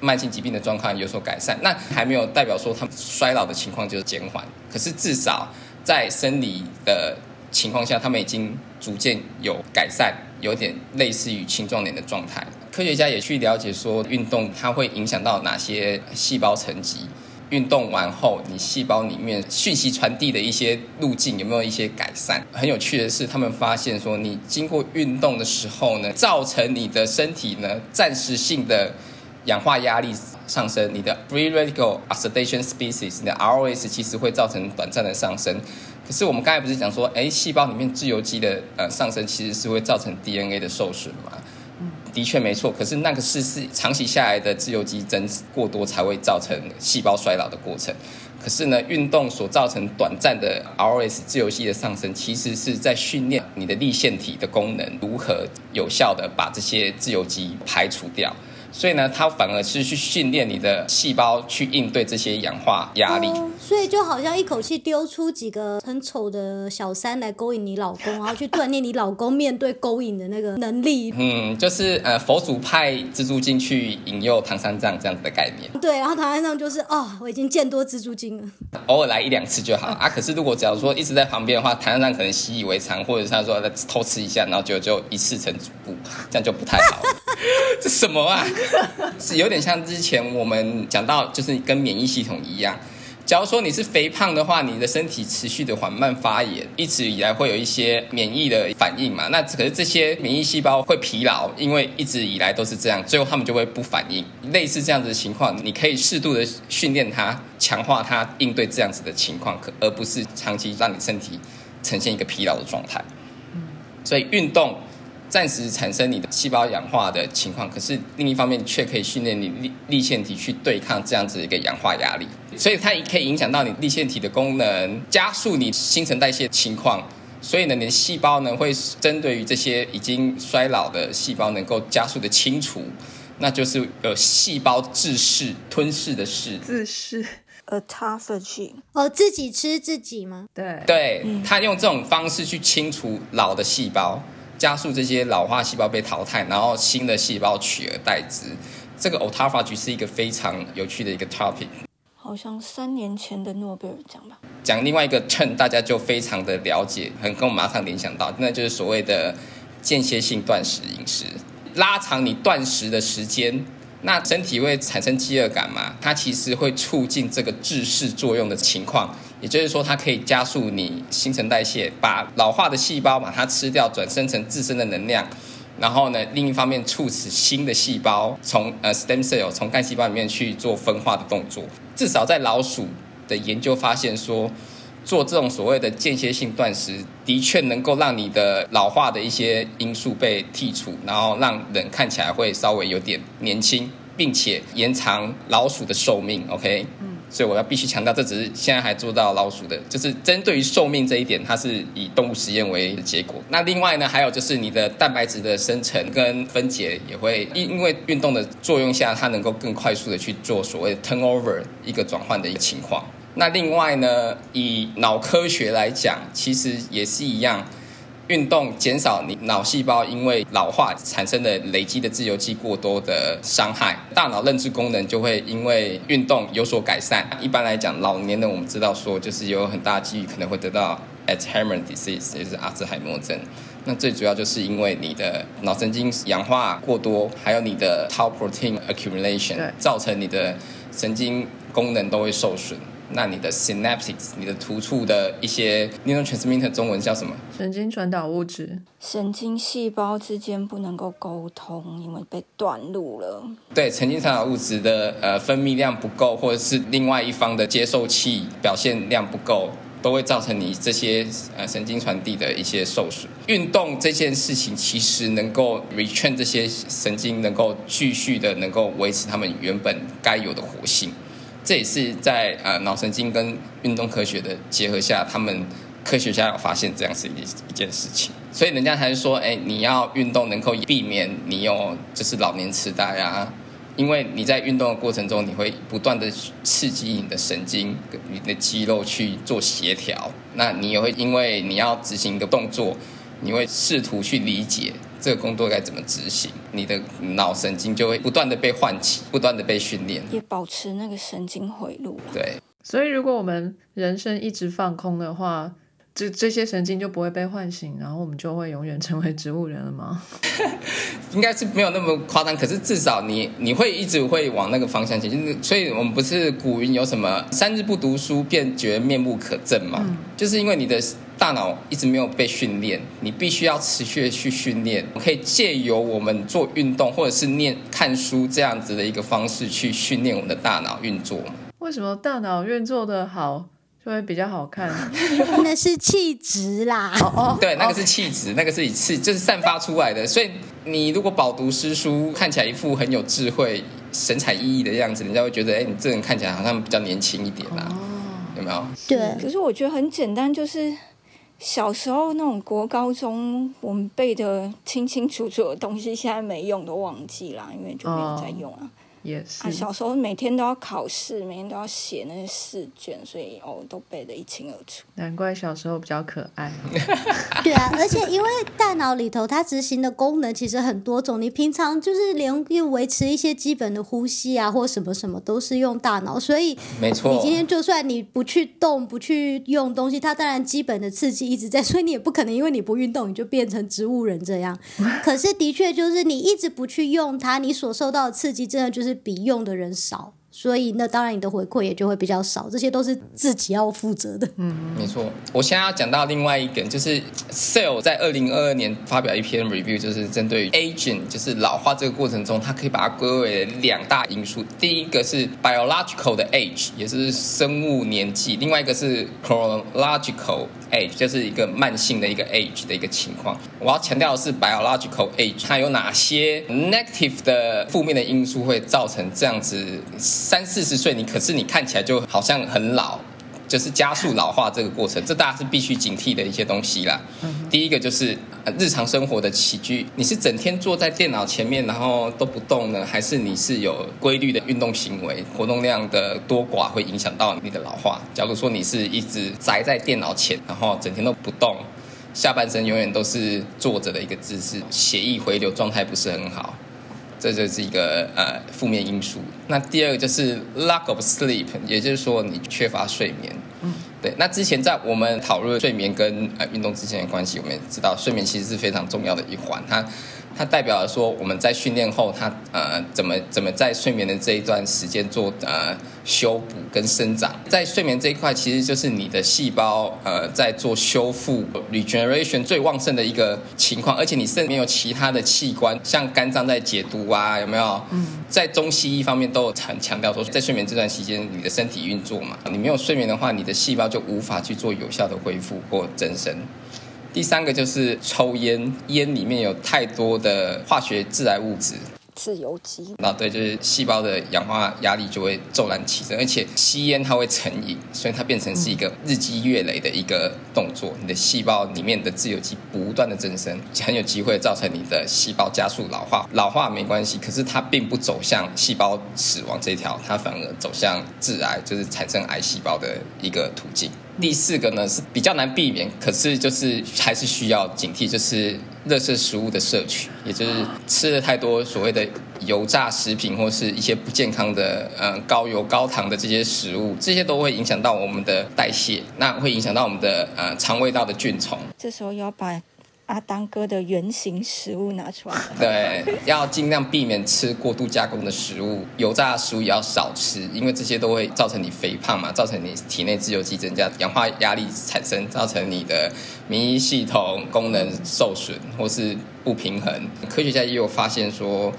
慢性疾病的状况有所改善，那还没有代表说他们衰老的情况就是减缓。可是至少在生理的情况下，他们已经逐渐有改善，有点类似于青壮年的状态。科学家也去了解说，运动它会影响到哪些细胞层级？运动完后，你细胞里面讯息传递的一些路径有没有一些改善？很有趣的是，他们发现说，你经过运动的时候呢，造成你的身体呢暂时性的。氧化压力上升，你的 free radical oxidation species，你的 ROS 其实会造成短暂的上升。可是我们刚才不是讲说，哎，细胞里面自由基的呃上升其实是会造成 DNA 的受损嘛？的确没错。可是那个是是长期下来的自由基增过多才会造成细胞衰老的过程。可是呢，运动所造成短暂的 ROS 自由基的上升，其实是在训练你的立腺体的功能，如何有效的把这些自由基排除掉。所以呢，它反而是去训练你的细胞去应对这些氧化压力。所以就好像一口气丢出几个很丑的小三来勾引你老公，然后去锻炼你老公面对勾引的那个能力。嗯，就是呃，佛祖派蜘蛛精去引诱唐三藏这样子的概念。对，然后唐三藏就是哦，我已经见多蜘蛛精了，偶尔来一两次就好啊。可是如果假如说一直在旁边的话，唐三藏可能习以为常，或者是他说偷吃一下，然后就就一次成主顾，这样就不太好。这什么啊？是有点像之前我们讲到，就是跟免疫系统一样，假如说你是肥胖的话，你的身体持续的缓慢发炎，一直以来会有一些免疫的反应嘛。那可是这些免疫细胞会疲劳，因为一直以来都是这样，最后他们就会不反应。类似这样子的情况，你可以适度的训练它，强化它应对这样子的情况，可而不是长期让你身体呈现一个疲劳的状态。所以运动。暂时产生你的细胞氧化的情况，可是另一方面却可以训练你立立腺体去对抗这样子一个氧化压力，所以它也可以影响到你立腺体的功能，加速你新陈代谢情况。所以呢，你的细胞呢会针对于这些已经衰老的细胞能够加速的清除，那就是呃细胞自噬吞噬的噬自噬，autophagy 哦，自己吃自己吗？对对，他用这种方式去清除老的细胞。加速这些老化细胞被淘汰，然后新的细胞取而代之。这个 autophagy 是一个非常有趣的一个 topic。好像三年前的诺贝尔奖吧。讲另外一个 term，大家就非常的了解，很跟我马上联想到，那就是所谓的间歇性断食饮食，拉长你断食的时间。那身体会产生饥饿感嘛？它其实会促进这个致噬作用的情况，也就是说，它可以加速你新陈代谢，把老化的细胞把它吃掉，转生成自身的能量。然后呢，另一方面促使新的细胞从呃 stem cell 从干细胞里面去做分化的动作。至少在老鼠的研究发现说，做这种所谓的间歇性断食，的确能够让你的老化的一些因素被剔除，然后让人看起来会稍微有点年轻。并且延长老鼠的寿命，OK，嗯，所以我要必须强调，这只是现在还做到老鼠的，就是针对于寿命这一点，它是以动物实验为结果。那另外呢，还有就是你的蛋白质的生成跟分解也会因因为运动的作用下，它能够更快速的去做所谓的 turnover 一个转换的一个情况。那另外呢，以脑科学来讲，其实也是一样。运动减少你脑细胞因为老化产生的累积的自由基过多的伤害，大脑认知功能就会因为运动有所改善。一般来讲，老年人我们知道说，就是有很大几率可能会得到 Alzheimer disease，也是阿兹海默症。那最主要就是因为你的脑神经氧化过多，还有你的 tau protein accumulation，造成你的神经功能都会受损。那你的 synaptics，你的突触的一些 neurotransmitter，中文叫什么？神经传导物质。神经细胞之间不能够沟通，因为被断路了。对，神经传导物质的呃分泌量不够，或者是另外一方的接受器表现量不够，都会造成你这些呃神经传递的一些受损。运动这件事情其实能够 retrain 这些神经，能够继续的能够维持他们原本该有的活性。这也是在呃脑神经跟运动科学的结合下，他们科学家有发现这样是一一件事情，所以人家才是说，哎，你要运动能够避免你有就是老年痴呆啊，因为你在运动的过程中，你会不断的刺激你的神经、你的肌肉去做协调，那你也会因为你要执行一个动作，你会试图去理解。这个工作该怎么执行？你的脑神经就会不断的被唤起，不断的被训练，也保持那个神经回路。对，所以如果我们人生一直放空的话，这这些神经就不会被唤醒，然后我们就会永远成为植物人了吗？应该是没有那么夸张，可是至少你你会一直会往那个方向前进。所以我们不是古云有什么三日不读书便觉面目可憎嘛？就是因为你的。大脑一直没有被训练，你必须要持续的去训练。可以借由我们做运动或者是念看书这样子的一个方式去训练我们的大脑运作。为什么大脑运作的好就会比较好看？那是气质啦。哦哦，对，那个是气质，那个是以气就是散发出来的。所以你如果饱读诗书，看起来一副很有智慧、神采奕奕的样子，人家会觉得，哎，你这人看起来好像比较年轻一点啦。哦有没有？对。可是我觉得很简单，就是。小时候那种国高中我们背的清清楚楚的东西，现在没用都忘记了，因为就没有在用啊。也是，小时候每天都要考试，每天都要写那些试卷，所以哦，都背得一清二楚。难怪小时候比较可爱。对啊，而且因为大脑里头它执行的功能其实很多种，你平常就是连又维持一些基本的呼吸啊，或什么什么都是用大脑，所以没错。你今天就算你不去动、不去用东西，它当然基本的刺激一直在，所以你也不可能因为你不运动你就变成植物人这样。可是的确就是你一直不去用它，你所受到的刺激真的就是。比用的人少，所以那当然你的回馈也就会比较少，这些都是自己要负责的。嗯，没错。我现在要讲到另外一个，就是 Sale 在二零二二年发表一篇 review，就是针对 aging，就是老化这个过程中，它可以把它归为两大因素。第一个是 biological 的 age，也是生物年纪；另外一个是 chronological age，就是一个慢性的一个 age 的一个情况。我要强调的是 biological age，它有哪些 negative 的负面的因素会造成这样子？三四十岁，你可是你看起来就好像很老，就是加速老化这个过程，这大家是必须警惕的一些东西啦。第一个就是日常生活的起居，你是整天坐在电脑前面然后都不动呢，还是你是有规律的运动行为，活动量的多寡会影响到你的老化？假如说你是一直宅在电脑前，然后整天都不动，下半身永远都是坐着的一个姿势，血液回流状态不是很好。这就是一个呃负面因素。那第二个就是 lack of sleep，也就是说你缺乏睡眠。嗯，对。那之前在我们讨论睡眠跟呃运动之间的关系，我们也知道睡眠其实是非常重要的一环。它它代表了说我们在训练后，它呃怎么怎么在睡眠的这一段时间做呃修补跟生长。在睡眠这一块，其实就是你的细胞呃在做修复 regeneration 最旺盛的一个情况，而且你甚至没有其他的器官，像肝脏在解毒啊，有没有？嗯，在中西医方面都有强强调说，在睡眠这段期间，你的身体运作嘛，你没有睡眠的话，你的细胞就无法去做有效的恢复或增生。第三个就是抽烟，烟里面有太多的化学致癌物质，自由基。那对，就是细胞的氧化压力就会骤然起升，而且吸烟它会成瘾，所以它变成是一个日积月累的一个动作。你的细胞里面的自由基不断的增生，很有机会造成你的细胞加速老化。老化没关系，可是它并不走向细胞死亡这条，它反而走向致癌，就是产生癌细胞的一个途径。第四个呢是比较难避免，可是就是还是需要警惕，就是热色食物的摄取，也就是吃了太多所谓的油炸食品或是一些不健康的嗯高油高糖的这些食物，这些都会影响到我们的代谢，那会影响到我们的呃肠胃道的菌虫。这时候要把。阿当哥的原型食物拿出来，对，要尽量避免吃过度加工的食物，油炸的食物也要少吃，因为这些都会造成你肥胖嘛，造成你体内自由基增加，氧化压力产生，造成你的免疫系统功能受损或是不平衡。科学家也有发现说。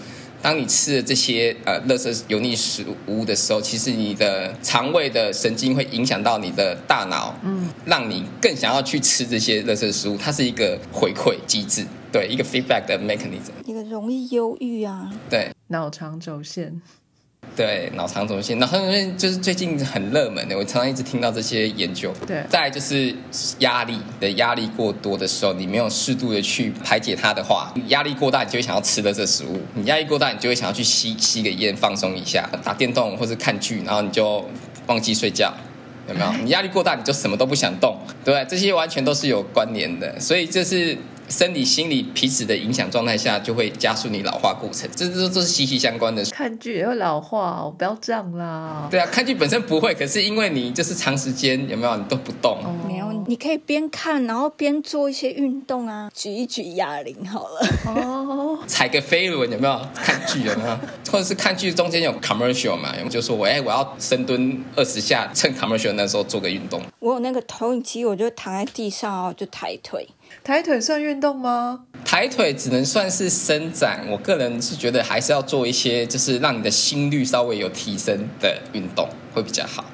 当你吃了这些呃垃圾油腻食物的时候，其实你的肠胃的神经会影响到你的大脑，嗯，让你更想要去吃这些垃圾食物。它是一个回馈机制，对，一个 feedback 的 mechanism。一个容易忧郁啊，对，脑肠轴线。对脑肠轴线，脑肠轴线就是最近很热门的，我常常一直听到这些研究。对，再就是压力的压力过多的时候，你没有适度的去排解它的话，压力过大，你就会想要吃的这食物；你压力过大，你就会想要去吸吸个烟放松一下，打电动或是看剧，然后你就忘记睡觉，有没有？你压力过大，你就什么都不想动，对这些完全都是有关联的，所以这是。生理、心理彼此的影响状态下，就会加速你老化过程，这这都是息息相关的。看剧也会老化，不要这样啦。对啊，看剧本身不会，可是因为你就是长时间有没有你都不动，没有，你可以边看然后边做一些运动啊，举一举哑铃好了。哦，踩个飞轮有没有？看剧有没有？或者是看剧中间有 commercial 嘛？有就说我哎我要深蹲二十下，趁 commercial 那时候做个运动。我有那个投影机，我就躺在地上哦，就抬腿。抬腿算运动吗？抬腿只能算是伸展。我个人是觉得还是要做一些，就是让你的心率稍微有提升的运动会比较好。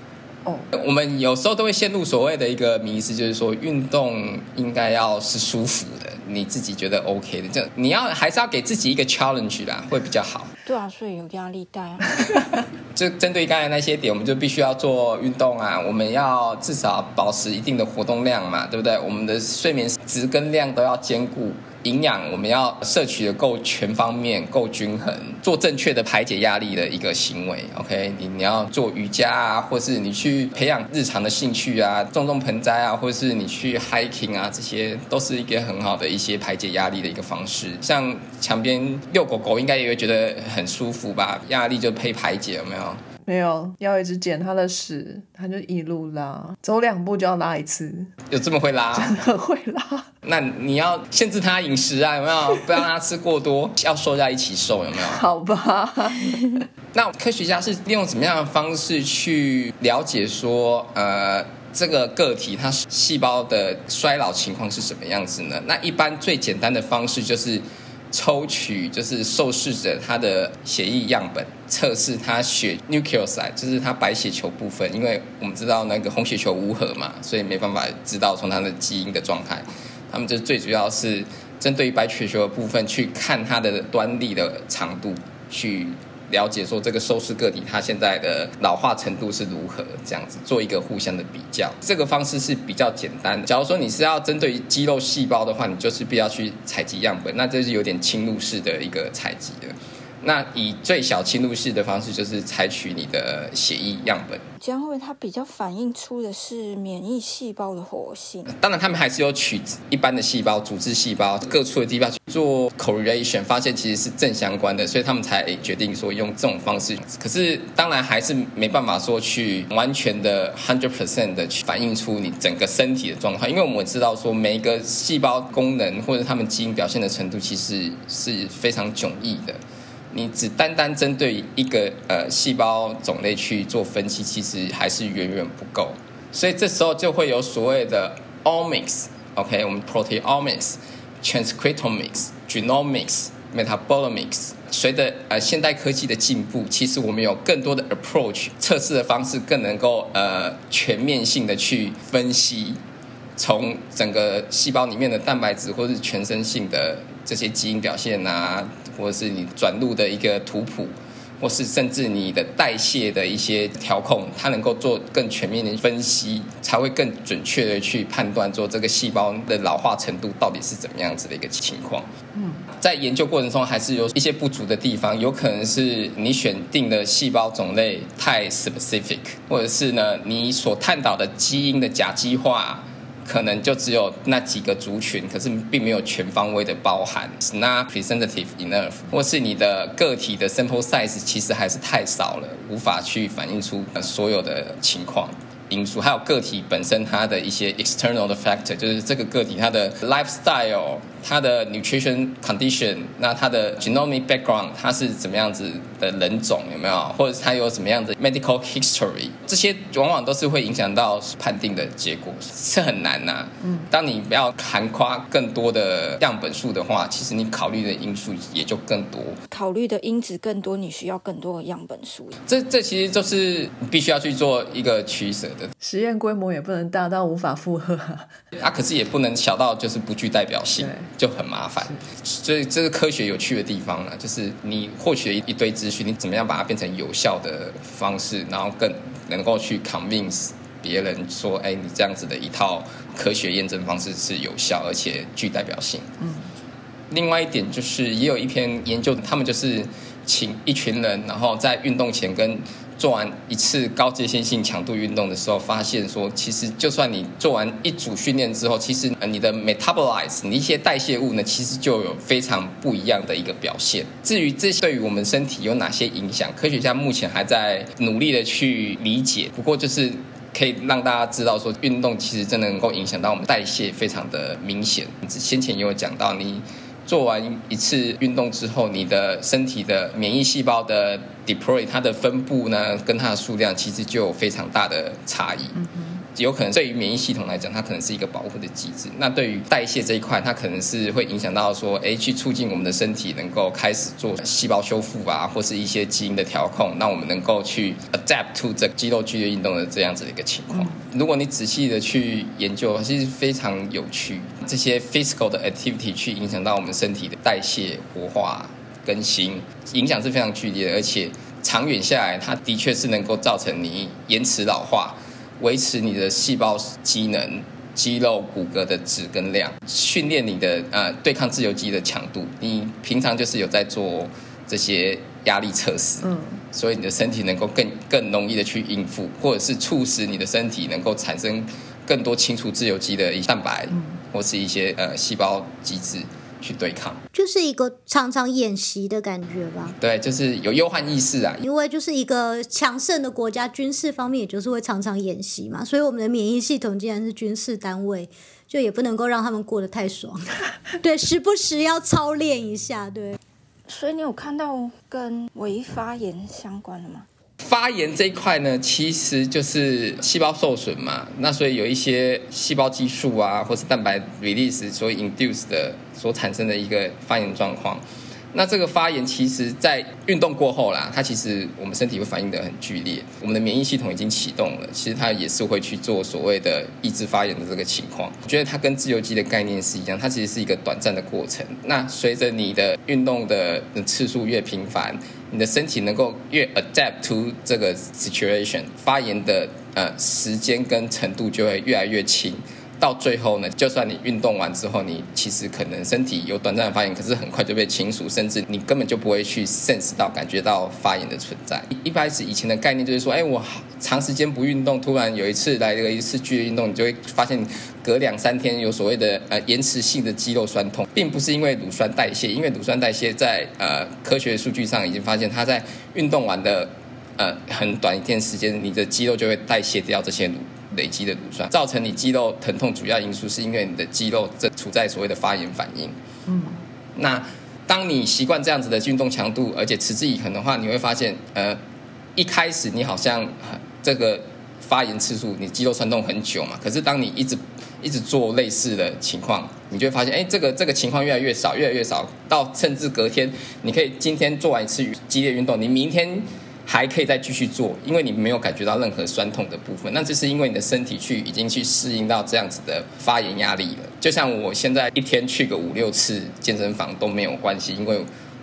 哦，我们有时候都会陷入所谓的一个迷思，就是说运动应该要是舒服的，你自己觉得 OK 的，就你要还是要给自己一个 challenge 啦，会比较好。对啊，所以有压力大。就针对刚才那些点，我们就必须要做运动啊，我们要至少保持一定的活动量嘛，对不对？我们的睡眠值跟量都要兼顾。营养我们要摄取的够全方面、够均衡，做正确的排解压力的一个行为。OK，你你要做瑜伽啊，或是你去培养日常的兴趣啊，种种盆栽啊，或是你去 hiking 啊，这些都是一个很好的一些排解压力的一个方式。像墙边遛狗狗，应该也会觉得很舒服吧？压力就配排解，有没有？没有，要一直捡他的屎，他就一路拉，走两步就要拉一次，有这么会拉？真的会拉。那你要限制他饮食啊，有没有？不要让他吃过多，要瘦在一起瘦，有没有？好吧。那科学家是利用什么样的方式去了解说，呃，这个个体它细胞的衰老情况是什么样子呢？那一般最简单的方式就是抽取，就是受试者他的血液样本，测试他血 nucleoside，就是他白血球部分，因为我们知道那个红血球无核嘛，所以没办法知道从他的基因的状态。他们就最主要是针对于白血球的部分去看它的端粒的长度，去。了解说这个收视个体它现在的老化程度是如何，这样子做一个互相的比较，这个方式是比较简单。假如说你是要针对于肌肉细胞的话，你就是必要去采集样本，那这是有点侵入式的一个采集的。那以最小侵入式的方式，就是采取你的血液样本。将会它比较反映出的是免疫细胞的活性。当然，他们还是有取一般的细胞、组织细胞各处的地方去做 correlation，发现其实是正相关的，所以他们才决定说用这种方式。可是，当然还是没办法说去完全的 hundred percent 的去反映出你整个身体的状况，因为我们知道说每一个细胞功能或者他们基因表现的程度其实是非常迥异的。你只单单针对一个呃细胞种类去做分析，其实还是远远不够。所以这时候就会有所谓的 omics，OK，我们 proteomics、transcriptomics、genomics、metabolomics。随着呃现代科技的进步，其实我们有更多的 approach 测试的方式，更能够呃全面性的去分析，从整个细胞里面的蛋白质或是全身性的这些基因表现啊。或者是你转录的一个图谱，或是甚至你的代谢的一些调控，它能够做更全面的分析，才会更准确的去判断做这个细胞的老化程度到底是怎么样子的一个情况。嗯，在研究过程中还是有一些不足的地方，有可能是你选定的细胞种类太 specific，或者是呢你所探讨的基因的甲基化。可能就只有那几个族群，可是并没有全方位的包含，not representative enough，或是你的个体的 sample size 其实还是太少了，无法去反映出所有的情况。因素，还有个体本身它的一些 external 的 factor，就是这个个体它的 lifestyle、它的 nutrition condition，那它的 genomic background，它是怎么样子的人种有没有，或者是它有什么样的 medical history，这些往往都是会影响到判定的结果，是很难呐。嗯，当你不要含夸更多的样本数的话，其实你考虑的因素也就更多，考虑的因子更多，你需要更多的样本数。这这其实就是必须要去做一个取舍的。实验规模也不能大到无法负荷啊，可是也不能小到就是不具代表性，就很麻烦。所以这是科学有趣的地方了，就是你获取一一堆资讯，你怎么样把它变成有效的方式，然后更能够去 convince 别人说，哎，你这样子的一套科学验证方式是有效而且具代表性。嗯。另外一点就是，也有一篇研究，他们就是请一群人，然后在运动前跟做完一次高阶线性强度运动的时候，发现说，其实就算你做完一组训练之后，其实你的 metabolize 你一些代谢物呢，其实就有非常不一样的一个表现。至于这对于我们身体有哪些影响，科学家目前还在努力的去理解。不过就是可以让大家知道说，运动其实真的能够影响到我们代谢，非常的明显。先前也有讲到你。做完一次运动之后，你的身体的免疫细胞的 deploy 它的分布呢，跟它的数量其实就有非常大的差异。有可能对于免疫系统来讲，它可能是一个保护的机制；那对于代谢这一块，它可能是会影响到说，哎，去促进我们的身体能够开始做细胞修复啊，或是一些基因的调控，那我们能够去 adapt to 这肌肉剧烈运动的这样子的一个情况。如果你仔细的去研究，其实非常有趣，这些 physical 的 activity 去影响到我们身体的代谢、活化、更新，影响是非常剧烈的，而且长远下来，它的确是能够造成你延迟老化。维持你的细胞机能、肌肉、骨骼的质跟量，训练你的呃对抗自由基的强度。你平常就是有在做这些压力测试，嗯，所以你的身体能够更更容易的去应付，或者是促使你的身体能够产生更多清除自由基的蛋白，或是一些呃细胞机制。去对抗。就是一个常常演习的感觉吧。对，就是有忧患意识啊。因为就是一个强盛的国家，军事方面也就是会常常演习嘛，所以我们的免疫系统既然是军事单位，就也不能够让他们过得太爽。对，时不时要操练一下。对，所以你有看到跟微发炎相关的吗？发炎这一块呢，其实就是细胞受损嘛，那所以有一些细胞激素啊，或是蛋白 release 所 induce 的所产生的一个发炎状况。那这个发炎其实，在运动过后啦，它其实我们身体会反应的很剧烈，我们的免疫系统已经启动了，其实它也是会去做所谓的抑制发炎的这个情况。我觉得它跟自由基的概念是一样，它其实是一个短暂的过程。那随着你的运动的次数越频繁，你的身体能够越 adapt to 这个 situation，发炎的呃时间跟程度就会越来越轻。到最后呢，就算你运动完之后，你其实可能身体有短暂的发炎，可是很快就被清除，甚至你根本就不会去 sense 到感觉到发炎的存在。一开始以前的概念就是说，哎，我长时间不运动，突然有一次来了一次剧烈运动，你就会发现隔两三天有所谓的呃延迟性的肌肉酸痛，并不是因为乳酸代谢，因为乳酸代谢在呃科学数据上已经发现，它在运动完的呃很短一段时间，你的肌肉就会代谢掉这些乳。累积的乳酸造成你肌肉疼痛，主要因素是因为你的肌肉正处在所谓的发炎反应。嗯，那当你习惯这样子的运动强度，而且持之以恒的话，你会发现，呃，一开始你好像这个发炎次数，你肌肉酸痛很久嘛。可是当你一直一直做类似的情况，你就会发现，哎，这个这个情况越来越少，越来越少，到甚至隔天，你可以今天做完一次激烈运动，你明天。还可以再继续做，因为你没有感觉到任何酸痛的部分，那这是因为你的身体去已经去适应到这样子的发炎压力了。就像我现在一天去个五六次健身房都没有关系，因为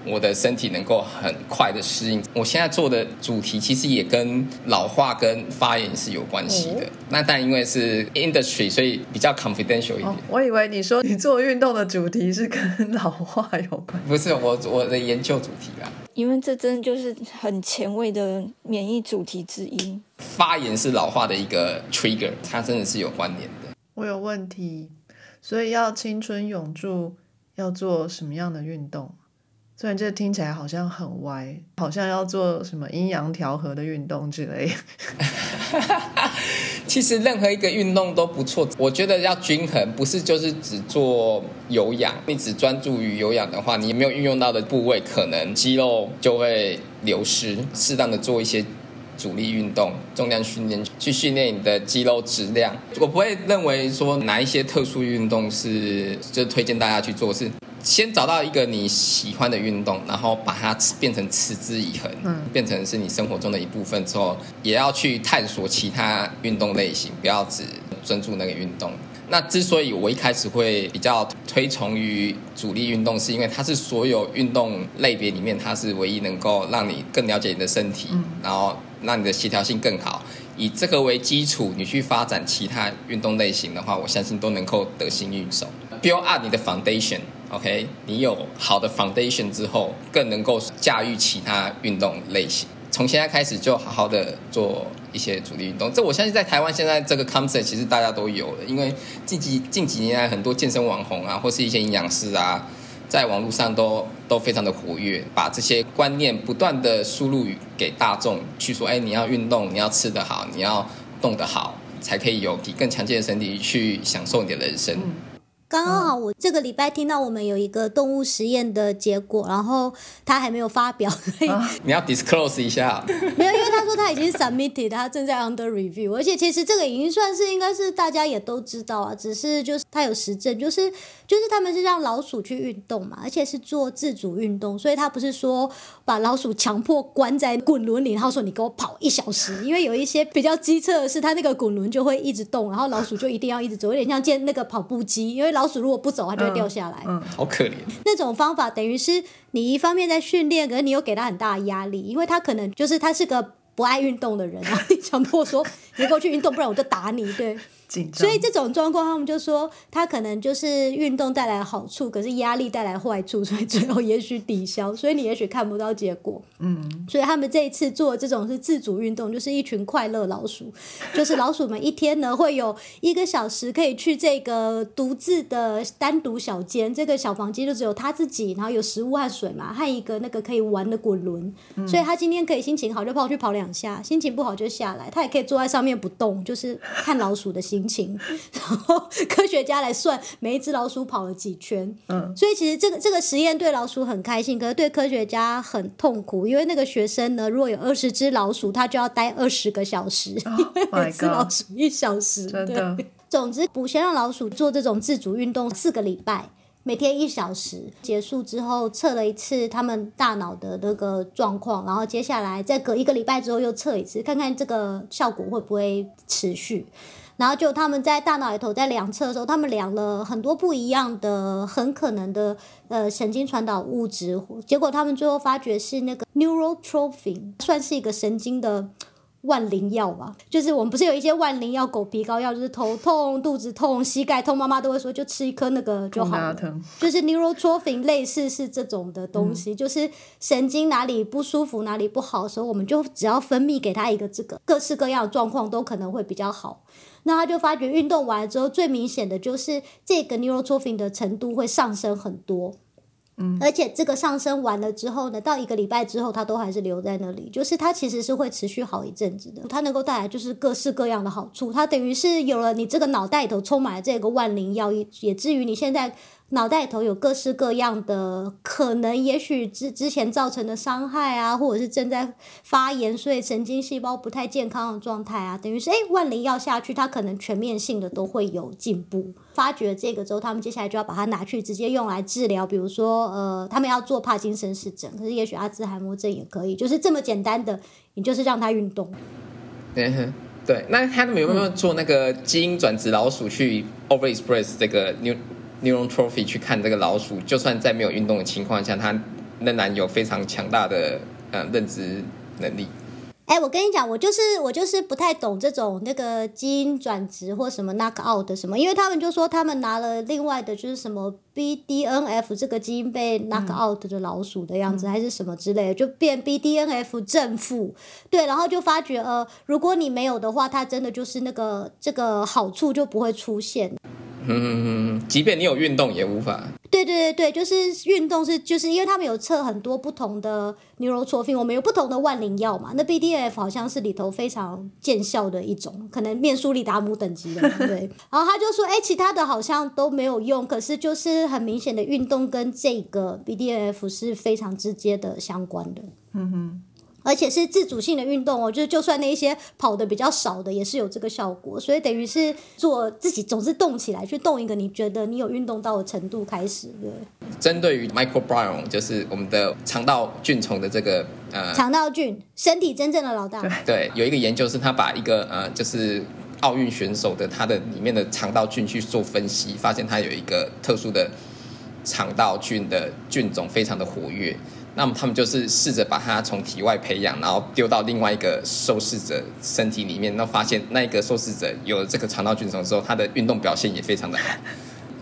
我的身体能够很快的适应。我现在做的主题其实也跟老化跟发炎是有关系的。那但因为是 industry，所以比较 confidential 一点。我以为你说 你做运动的主题是跟老化有关，不是我我的研究主题啊。因为这真的就是很前卫的免疫主题之一。发炎是老化的一个 trigger，它真的是有关联的。我有问题，所以要青春永驻要做什么样的运动？虽然这听起来好像很歪，好像要做什么阴阳调和的运动之类。其实任何一个运动都不错，我觉得要均衡，不是就是只做有氧。你只专注于有氧的话，你没有运用到的部位，可能肌肉就会流失。适当的做一些阻力运动、重量训练，去训练你的肌肉质量。我不会认为说哪一些特殊运动是就推荐大家去做是。先找到一个你喜欢的运动，然后把它变成持之以恒，变成是你生活中的一部分之后，也要去探索其他运动类型，不要只专注那个运动。那之所以我一开始会比较推崇于主力运动，是因为它是所有运动类别里面，它是唯一能够让你更了解你的身体，然后让你的协调性更好。以这个为基础，你去发展其他运动类型的话，我相信都能够得心应手。Build up 你的 foundation。OK，你有好的 foundation 之后，更能够驾驭其他运动类型。从现在开始就好好的做一些主力运动。这我相信在台湾现在这个 concept 其实大家都有了，因为近几近几年来很多健身网红啊，或是一些营养师啊，在网络上都都非常的活跃，把这些观念不断的输入给大众，去说，哎，你要运动，你要吃得好，你要动得好，才可以有更强健的身体去享受你的人生。刚刚好，我这个礼拜听到我们有一个动物实验的结果，然后他还没有发表，所以 你要 disclose 一下。没有，因为他说他已经 submitted，他正在 under review，而且其实这个已经算是应该是大家也都知道啊，只是就是他有实证，就是就是他们是让老鼠去运动嘛，而且是做自主运动，所以他不是说把老鼠强迫关在滚轮里，然后说你给我跑一小时，因为有一些比较机测的是，它那个滚轮就会一直动，然后老鼠就一定要一直走，有点像见那个跑步机，因为。老鼠如果不走，它就会掉下来。嗯，好可怜。那种方法等于是你一方面在训练，可是你又给他很大的压力，因为他可能就是他是个不爱运动的人，然后你强迫说你给我去运动，不然我就打你。对，紧张。所以这种状况，他们就说他可能就是运动带来好处，可是压力带来坏处，所以最后也许抵消，所以你也许看不到结果。嗯，所以他们这一次做这种是自主运动，就是一群快乐老鼠，就是老鼠们一天呢会有一个小时可以去这个独自的单独小间，这个小房间就只有他自己，然后有食物和水嘛，和一个那个可以玩的滚轮，所以他今天可以心情好就跑去跑两下，心情不好就下来，他也可以坐在上面不动，就是看老鼠的心情。然后科学家来算每一只老鼠跑了几圈，嗯，所以其实这个这个实验对老鼠很开心，可是对科学家很痛苦，因为那个学生呢，如果有二十只老鼠，他就要待二十个小时，因为 Oh 每只老鼠一小时，对真的，总之，补先让老鼠做这种自主运动四个礼拜，每天一小时。结束之后测了一次他们大脑的那个状况，然后接下来再隔一个礼拜之后又测一次，看看这个效果会不会持续。然后就他们在大脑里头在量测的时候，他们量了很多不一样的很可能的呃神经传导物质，结果他们最后发觉是那个 neurotrophin，算是一个神经的万灵药吧。就是我们不是有一些万灵药、狗皮膏药，就是头痛、肚子痛、膝盖痛，妈妈都会说就吃一颗那个就好了。就是 neurotrophin 类似是这种的东西，就是神经哪里不舒服、哪里不好的时候，我们就只要分泌给他一个这个，各式各样的状况都可能会比较好。那他就发觉运动完了之后，最明显的就是这个 neurotrophin 的程度会上升很多。嗯，而且这个上升完了之后呢，到一个礼拜之后，它都还是留在那里，就是它其实是会持续好一阵子的。它能够带来就是各式各样的好处，它等于是有了你这个脑袋里头充满了这个万灵药，也也至于你现在脑袋里头有各式各样的可能，也许之之前造成的伤害啊，或者是正在发炎，所以神经细胞不太健康的状态啊，等于是诶万灵药下去，它可能全面性的都会有进步。发掘这个之后，他们接下来就要把它拿去直接用来治疗，比如说呃，他们要做帕金森氏症，可是也许阿兹海默症也可以，就是这么简单的，你就是让它运动。嗯哼，对，那他们有没有做那个基因转殖老鼠去 overexpress 这个 neu neuron trophy 去看这个老鼠，就算在没有运动的情况下，它仍然有非常强大的呃认知能力。哎，我跟你讲，我就是我就是不太懂这种那个基因转殖或什么 knock out 的什么，因为他们就说他们拿了另外的就是什么 BDNF 这个基因被 knock out 的老鼠的样子，还是什么之类的，就变 BDNF 正负，对，然后就发觉呃，如果你没有的话，它真的就是那个这个好处就不会出现。嗯，即便你有运动也无法。对对对对，就是运动是就是因为他们有测很多不同的 neurotrophin，我们有不同的万灵药嘛，那 BDF 好像是里头非常见效的一种，可能面舒利达姆等级的，对。然后他就说，哎，其他的好像都没有用，可是就是很明显的运动跟这个 BDF 是非常直接的相关的。嗯哼，而且是自主性的运动哦，就是就算那一些跑的比较少的，也是有这个效果。所以等于是做自己总是动起来，去动一个你觉得你有运动到的程度开始，对。针对于 microbiome，就是我们的肠道菌虫的这个呃，肠道菌，身体真正的老大。对，有一个研究是他把一个呃，就是奥运选手的他的里面的肠道菌去做分析，发现他有一个特殊的肠道菌的菌种非常的活跃。那么他们就是试着把它从体外培养，然后丢到另外一个受试者身体里面，然后发现那一个受试者有了这个肠道菌虫之后，他的运动表现也非常的好。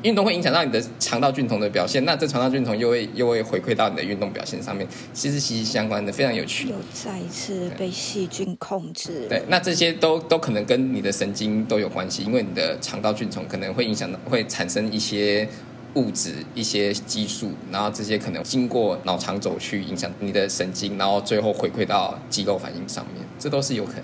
运动会影响到你的肠道菌虫的表现，那这肠道菌虫又会又会回馈到你的运动表现上面，其实息息相关的，非常有趣。又再一次被细菌控制。对，那这些都都可能跟你的神经都有关系，因为你的肠道菌虫可能会影响到，会产生一些物质、一些激素，然后这些可能经过脑肠轴去影响你的神经，然后最后回馈到肌肉反应上面，这都是有可能。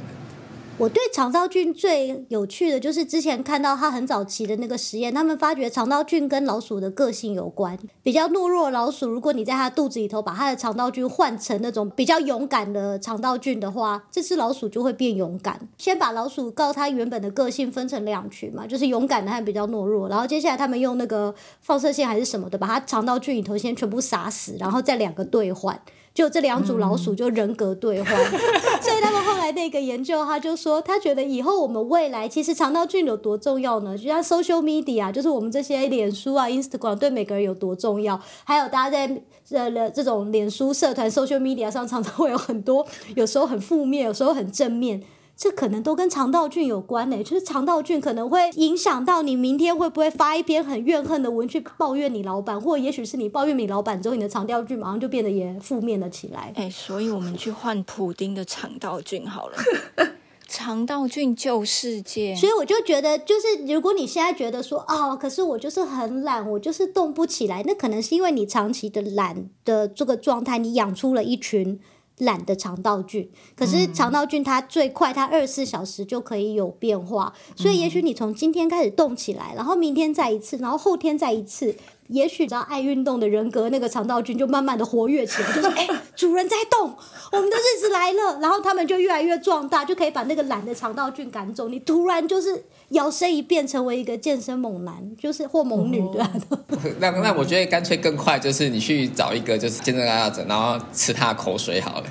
我对肠道菌最有趣的就是之前看到他很早期的那个实验，他们发觉肠道菌跟老鼠的个性有关。比较懦弱的老鼠，如果你在它肚子里头把它的肠道菌换成那种比较勇敢的肠道菌的话，这只老鼠就会变勇敢。先把老鼠告它原本的个性分成两群嘛，就是勇敢的和比较懦弱。然后接下来他们用那个放射线还是什么的，把它肠道菌里头先全部杀死，然后再两个兑换。就这两组老鼠就人格对换，所以他们后来那个研究，他就说他觉得以后我们未来其实肠道菌有多重要呢？就像 social media，就是我们这些脸书啊、Instagram 对每个人有多重要，还有大家在呃这种脸书社团 social media 上常常会有很多，有时候很负面，有时候很正面。这可能都跟肠道菌有关呢、就是肠道菌可能会影响到你明天会不会发一篇很怨恨的文去抱怨你老板，或者也许是你抱怨你老板之后，你的肠道菌马上就变得也负面了起来。哎、所以我们去换普丁的肠道菌好了。肠道菌救世界，所以我就觉得，就是如果你现在觉得说，哦，可是我就是很懒，我就是动不起来，那可能是因为你长期的懒的这个状态，你养出了一群懒的肠道菌。可是肠道菌它最快，它二十四小时就可以有变化，所以也许你从今天开始动起来，然后明天再一次，然后后天再一次。也许只要爱运动的人格，那个肠道菌就慢慢的活跃起来，就是：“哎、主人在动，我们的日子来了。”然后他们就越来越壮大，就可以把那个懒的肠道菌赶走。你突然就是摇身一变成为一个健身猛男，就是或猛女，对吧？那那我觉得干脆更快，就是你去找一个就是健身爱好者，然后吃他的口水好了，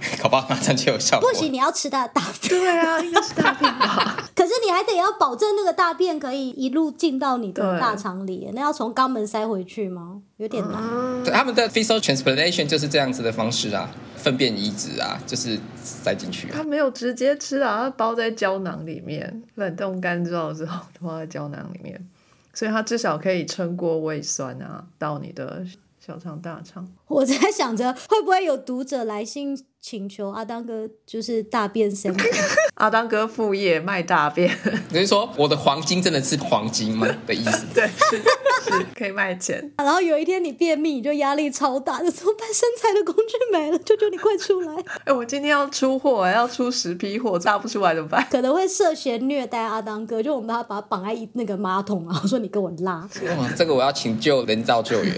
搞不好马上就有效果。不行，你要吃他的大便。对啊，应该是大便吧？可是你还得要保证那个大便可以一路进到你的大肠里，那要从肛门塞回去吗？有点难。对他们的 fecal transplantation 就是这样子的方式啊，粪便移植啊，就是塞进去啊他。没有直接吃啊，它包在胶囊里面，冷冻干燥之后包在胶囊里面，所以它至少可以撑过胃酸啊，到你的小肠、大肠。我在想着会不会有读者来信请求阿当哥就是大便 sample，阿当哥副业卖大便，你是说我的黄金真的是黄金吗的意思？对，是是可以卖钱。然后有一天你便秘，你就压力超大，就怎么办？身材的工具没了，求求你快出来！哎、我今天要出货，要出十批货，炸不出来怎么办？可能会涉嫌虐待阿当哥，就我们把他把他绑在一那个马桶啊，我说你给我拉。哇，这个我要请救人造救援。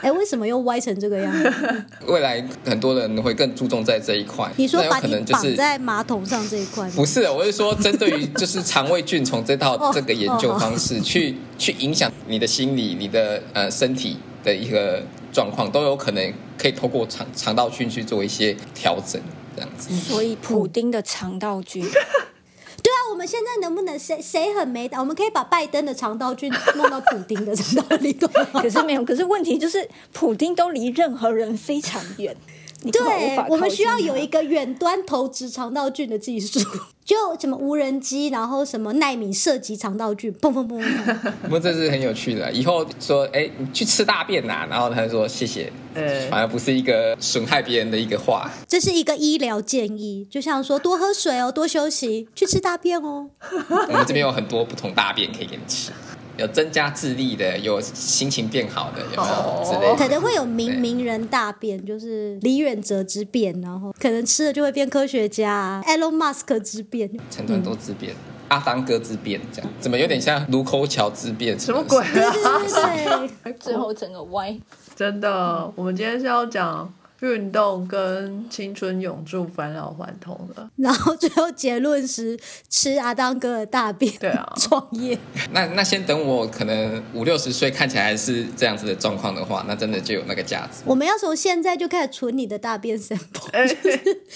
哎，为什么又歪成这个样子？未来很多人会更注重在这一块。你说那有可把你绑能就是在马桶上这一块不？是，我是说针对于就是肠胃菌虫这套 哦这个研究方式，去去影响你的心理、你的呃身体的一个状况，都有可能可以透过肠肠道菌去做一些调整，这样子。所以普丁的肠道菌，对啊，我们现在能不能谁谁很没胆？我们可以把拜登的肠道菌弄到普丁的肠道里头？可是没有，可是问题就是普丁都离任何人非常远，对我们需要有一个远端投掷肠道菌的技术，就什么无人机，然后什么纳米射击肠道菌，砰砰砰砰砰。不过这是很有趣的。以后说，哎，你去吃大便呐、然后他就说谢谢，嗯反而不是一个损害别人的一个话。这是一个医疗建议，就像说多喝水哦，多休息，去吃大便哦。我们这边有很多不同大便可以给你吃，有增加智力的，有心情变好的，有没有之类的？可能会有名对名人大变，就是李远哲之变，然后可能吃了就会变科学家、啊、，Elon Musk 之便。陈团多之变，阿当哥之变，这样怎么有点像卢沟桥之变？什么鬼对啊？对对对，最后整个歪。真的，我们今天是要讲运动跟青春永驻、返老还童的。然后最后结论是吃阿当哥的大便，对啊创业。那那先等我可能五六十岁看起来是这样子的状况的话，那真的就有那个价值。我们要从现在就开始存你的大便 sample，哎、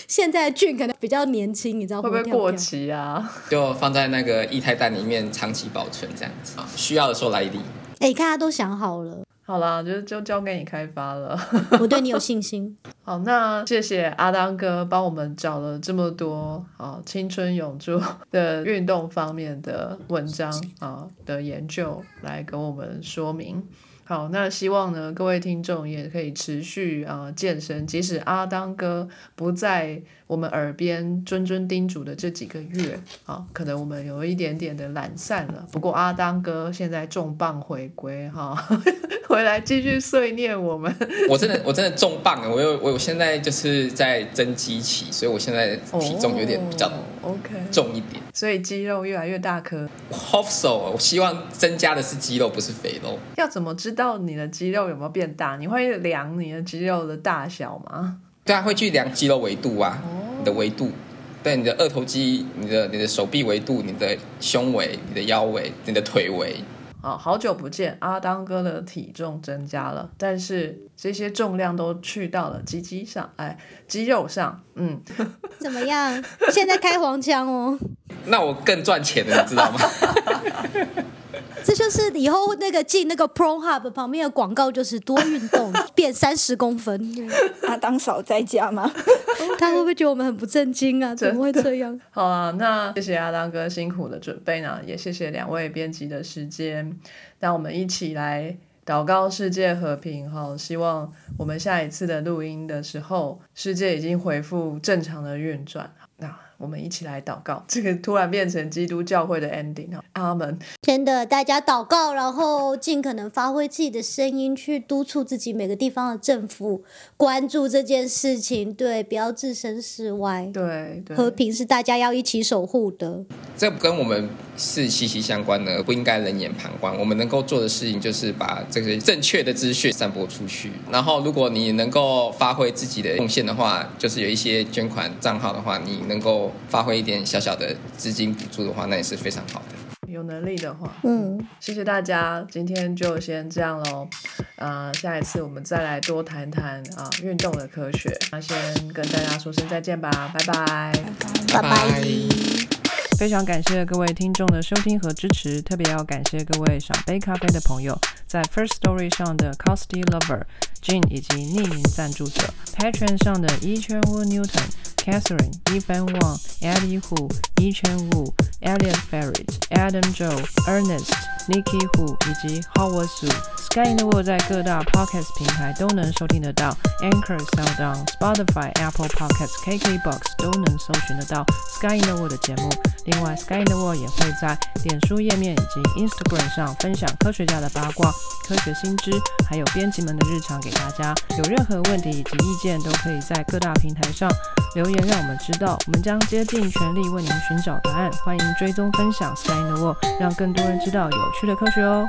现在的菌可能比较年轻，你知道会不会过？期啊？就放在那个液态蛋里面长期保存这样子，啊需要的时候来理。哎，看他都想好了，好啦，就就交给你开发了。我对你有信心。好，那谢谢阿当哥帮我们找了这么多啊青春永驻的运动方面的文章啊的研究来跟我们说明。好，那希望呢各位听众也可以持续啊健身，即使阿当哥不在我们耳边谆谆叮嘱的这几个月啊，可能我们有一点点的懒散了。不过阿当哥现在重磅回归哈，回来继续碎念我们。我真的我真的重磅了，我有我我现在就是在增肌期，所以我现在体重有点比较哦 OK，重一点。所以肌肉越来越大颗。Hope so，我希望增加的是肌肉，不是肥肉。要怎么知道你的肌肉有没有变大？你会量你的肌肉的大小吗？对啊，会去量肌肉维度啊，你的维度，对你的二头肌、你的你的手臂维度、你的胸围、你的腰围、你的腿围。啊，好久不见，阿当哥的体重增加了，但是这些重量都去到了肌肌上，哎，肌肉上，嗯，怎么样？现在开黄腔哦。那我更赚钱了，你知道吗？这就是以后那个进那个 Pro Hub 旁边的广告，就是多运动变三十公分。阿当嫂在家吗？他会不会觉得我们很不正经啊？怎么会这样？好啊，那谢谢阿当哥辛苦的准备呢，也谢谢两位编辑的时间，让我们一起来祷告世界和平哈。希望我们下一次的录音的时候，世界已经恢复正常的运转。那我们一起来祷告，这个突然变成基督教会的 ending 啊！阿门。真的，大家祷告，然后尽可能发挥自己的声音，去督促自己每个地方的政府关注这件事情，对，不要置身事外。对对，和平是大家要一起守护的。这跟我们是息息相关的，不应该冷眼旁观。我们能够做的事情就是把这些正确的资讯散播出去。然后，如果你能够发挥自己的贡献的话，就是有一些捐款账号的话，你能够发挥一点小小的资金补助的话，那也是非常好的。有能力的话，嗯，谢谢大家，今天就先这样喽。啊、下一次我们再来多谈谈啊运动的科学。那先跟大家说声再见吧，拜拜。拜拜。非常感谢各位听众的收听和支持，特别要感谢各位赏杯咖啡的朋友，在 First Story 上的 Costy Lover、Jean 以及匿名赞助者 Patron 上的一圈 Wu Newton、Catherine、Evan Wang、Eddie Hu、一圈 Wu、Elliot Ferret、Adam Joe、Ernest、Nikki Hu 以及 Howard Su。Sky in the World 在各大 Podcast 平台都能收听得到，Anchor、s o u n d o w n、Spotify、Apple Podcasts、KKBox 都能搜寻得到 Sky in the World 的节目。另外，Sky in the World 也会在脸书页面以及 Instagram 上分享科学家的八卦、科学新知，还有编辑们的日常给大家。有任何问题以及意见，都可以在各大平台上留言，让我们知道。我们将竭尽全力为您寻找答案。欢迎追踪分享 Sky in the World，让更多人知道有趣的科学哦。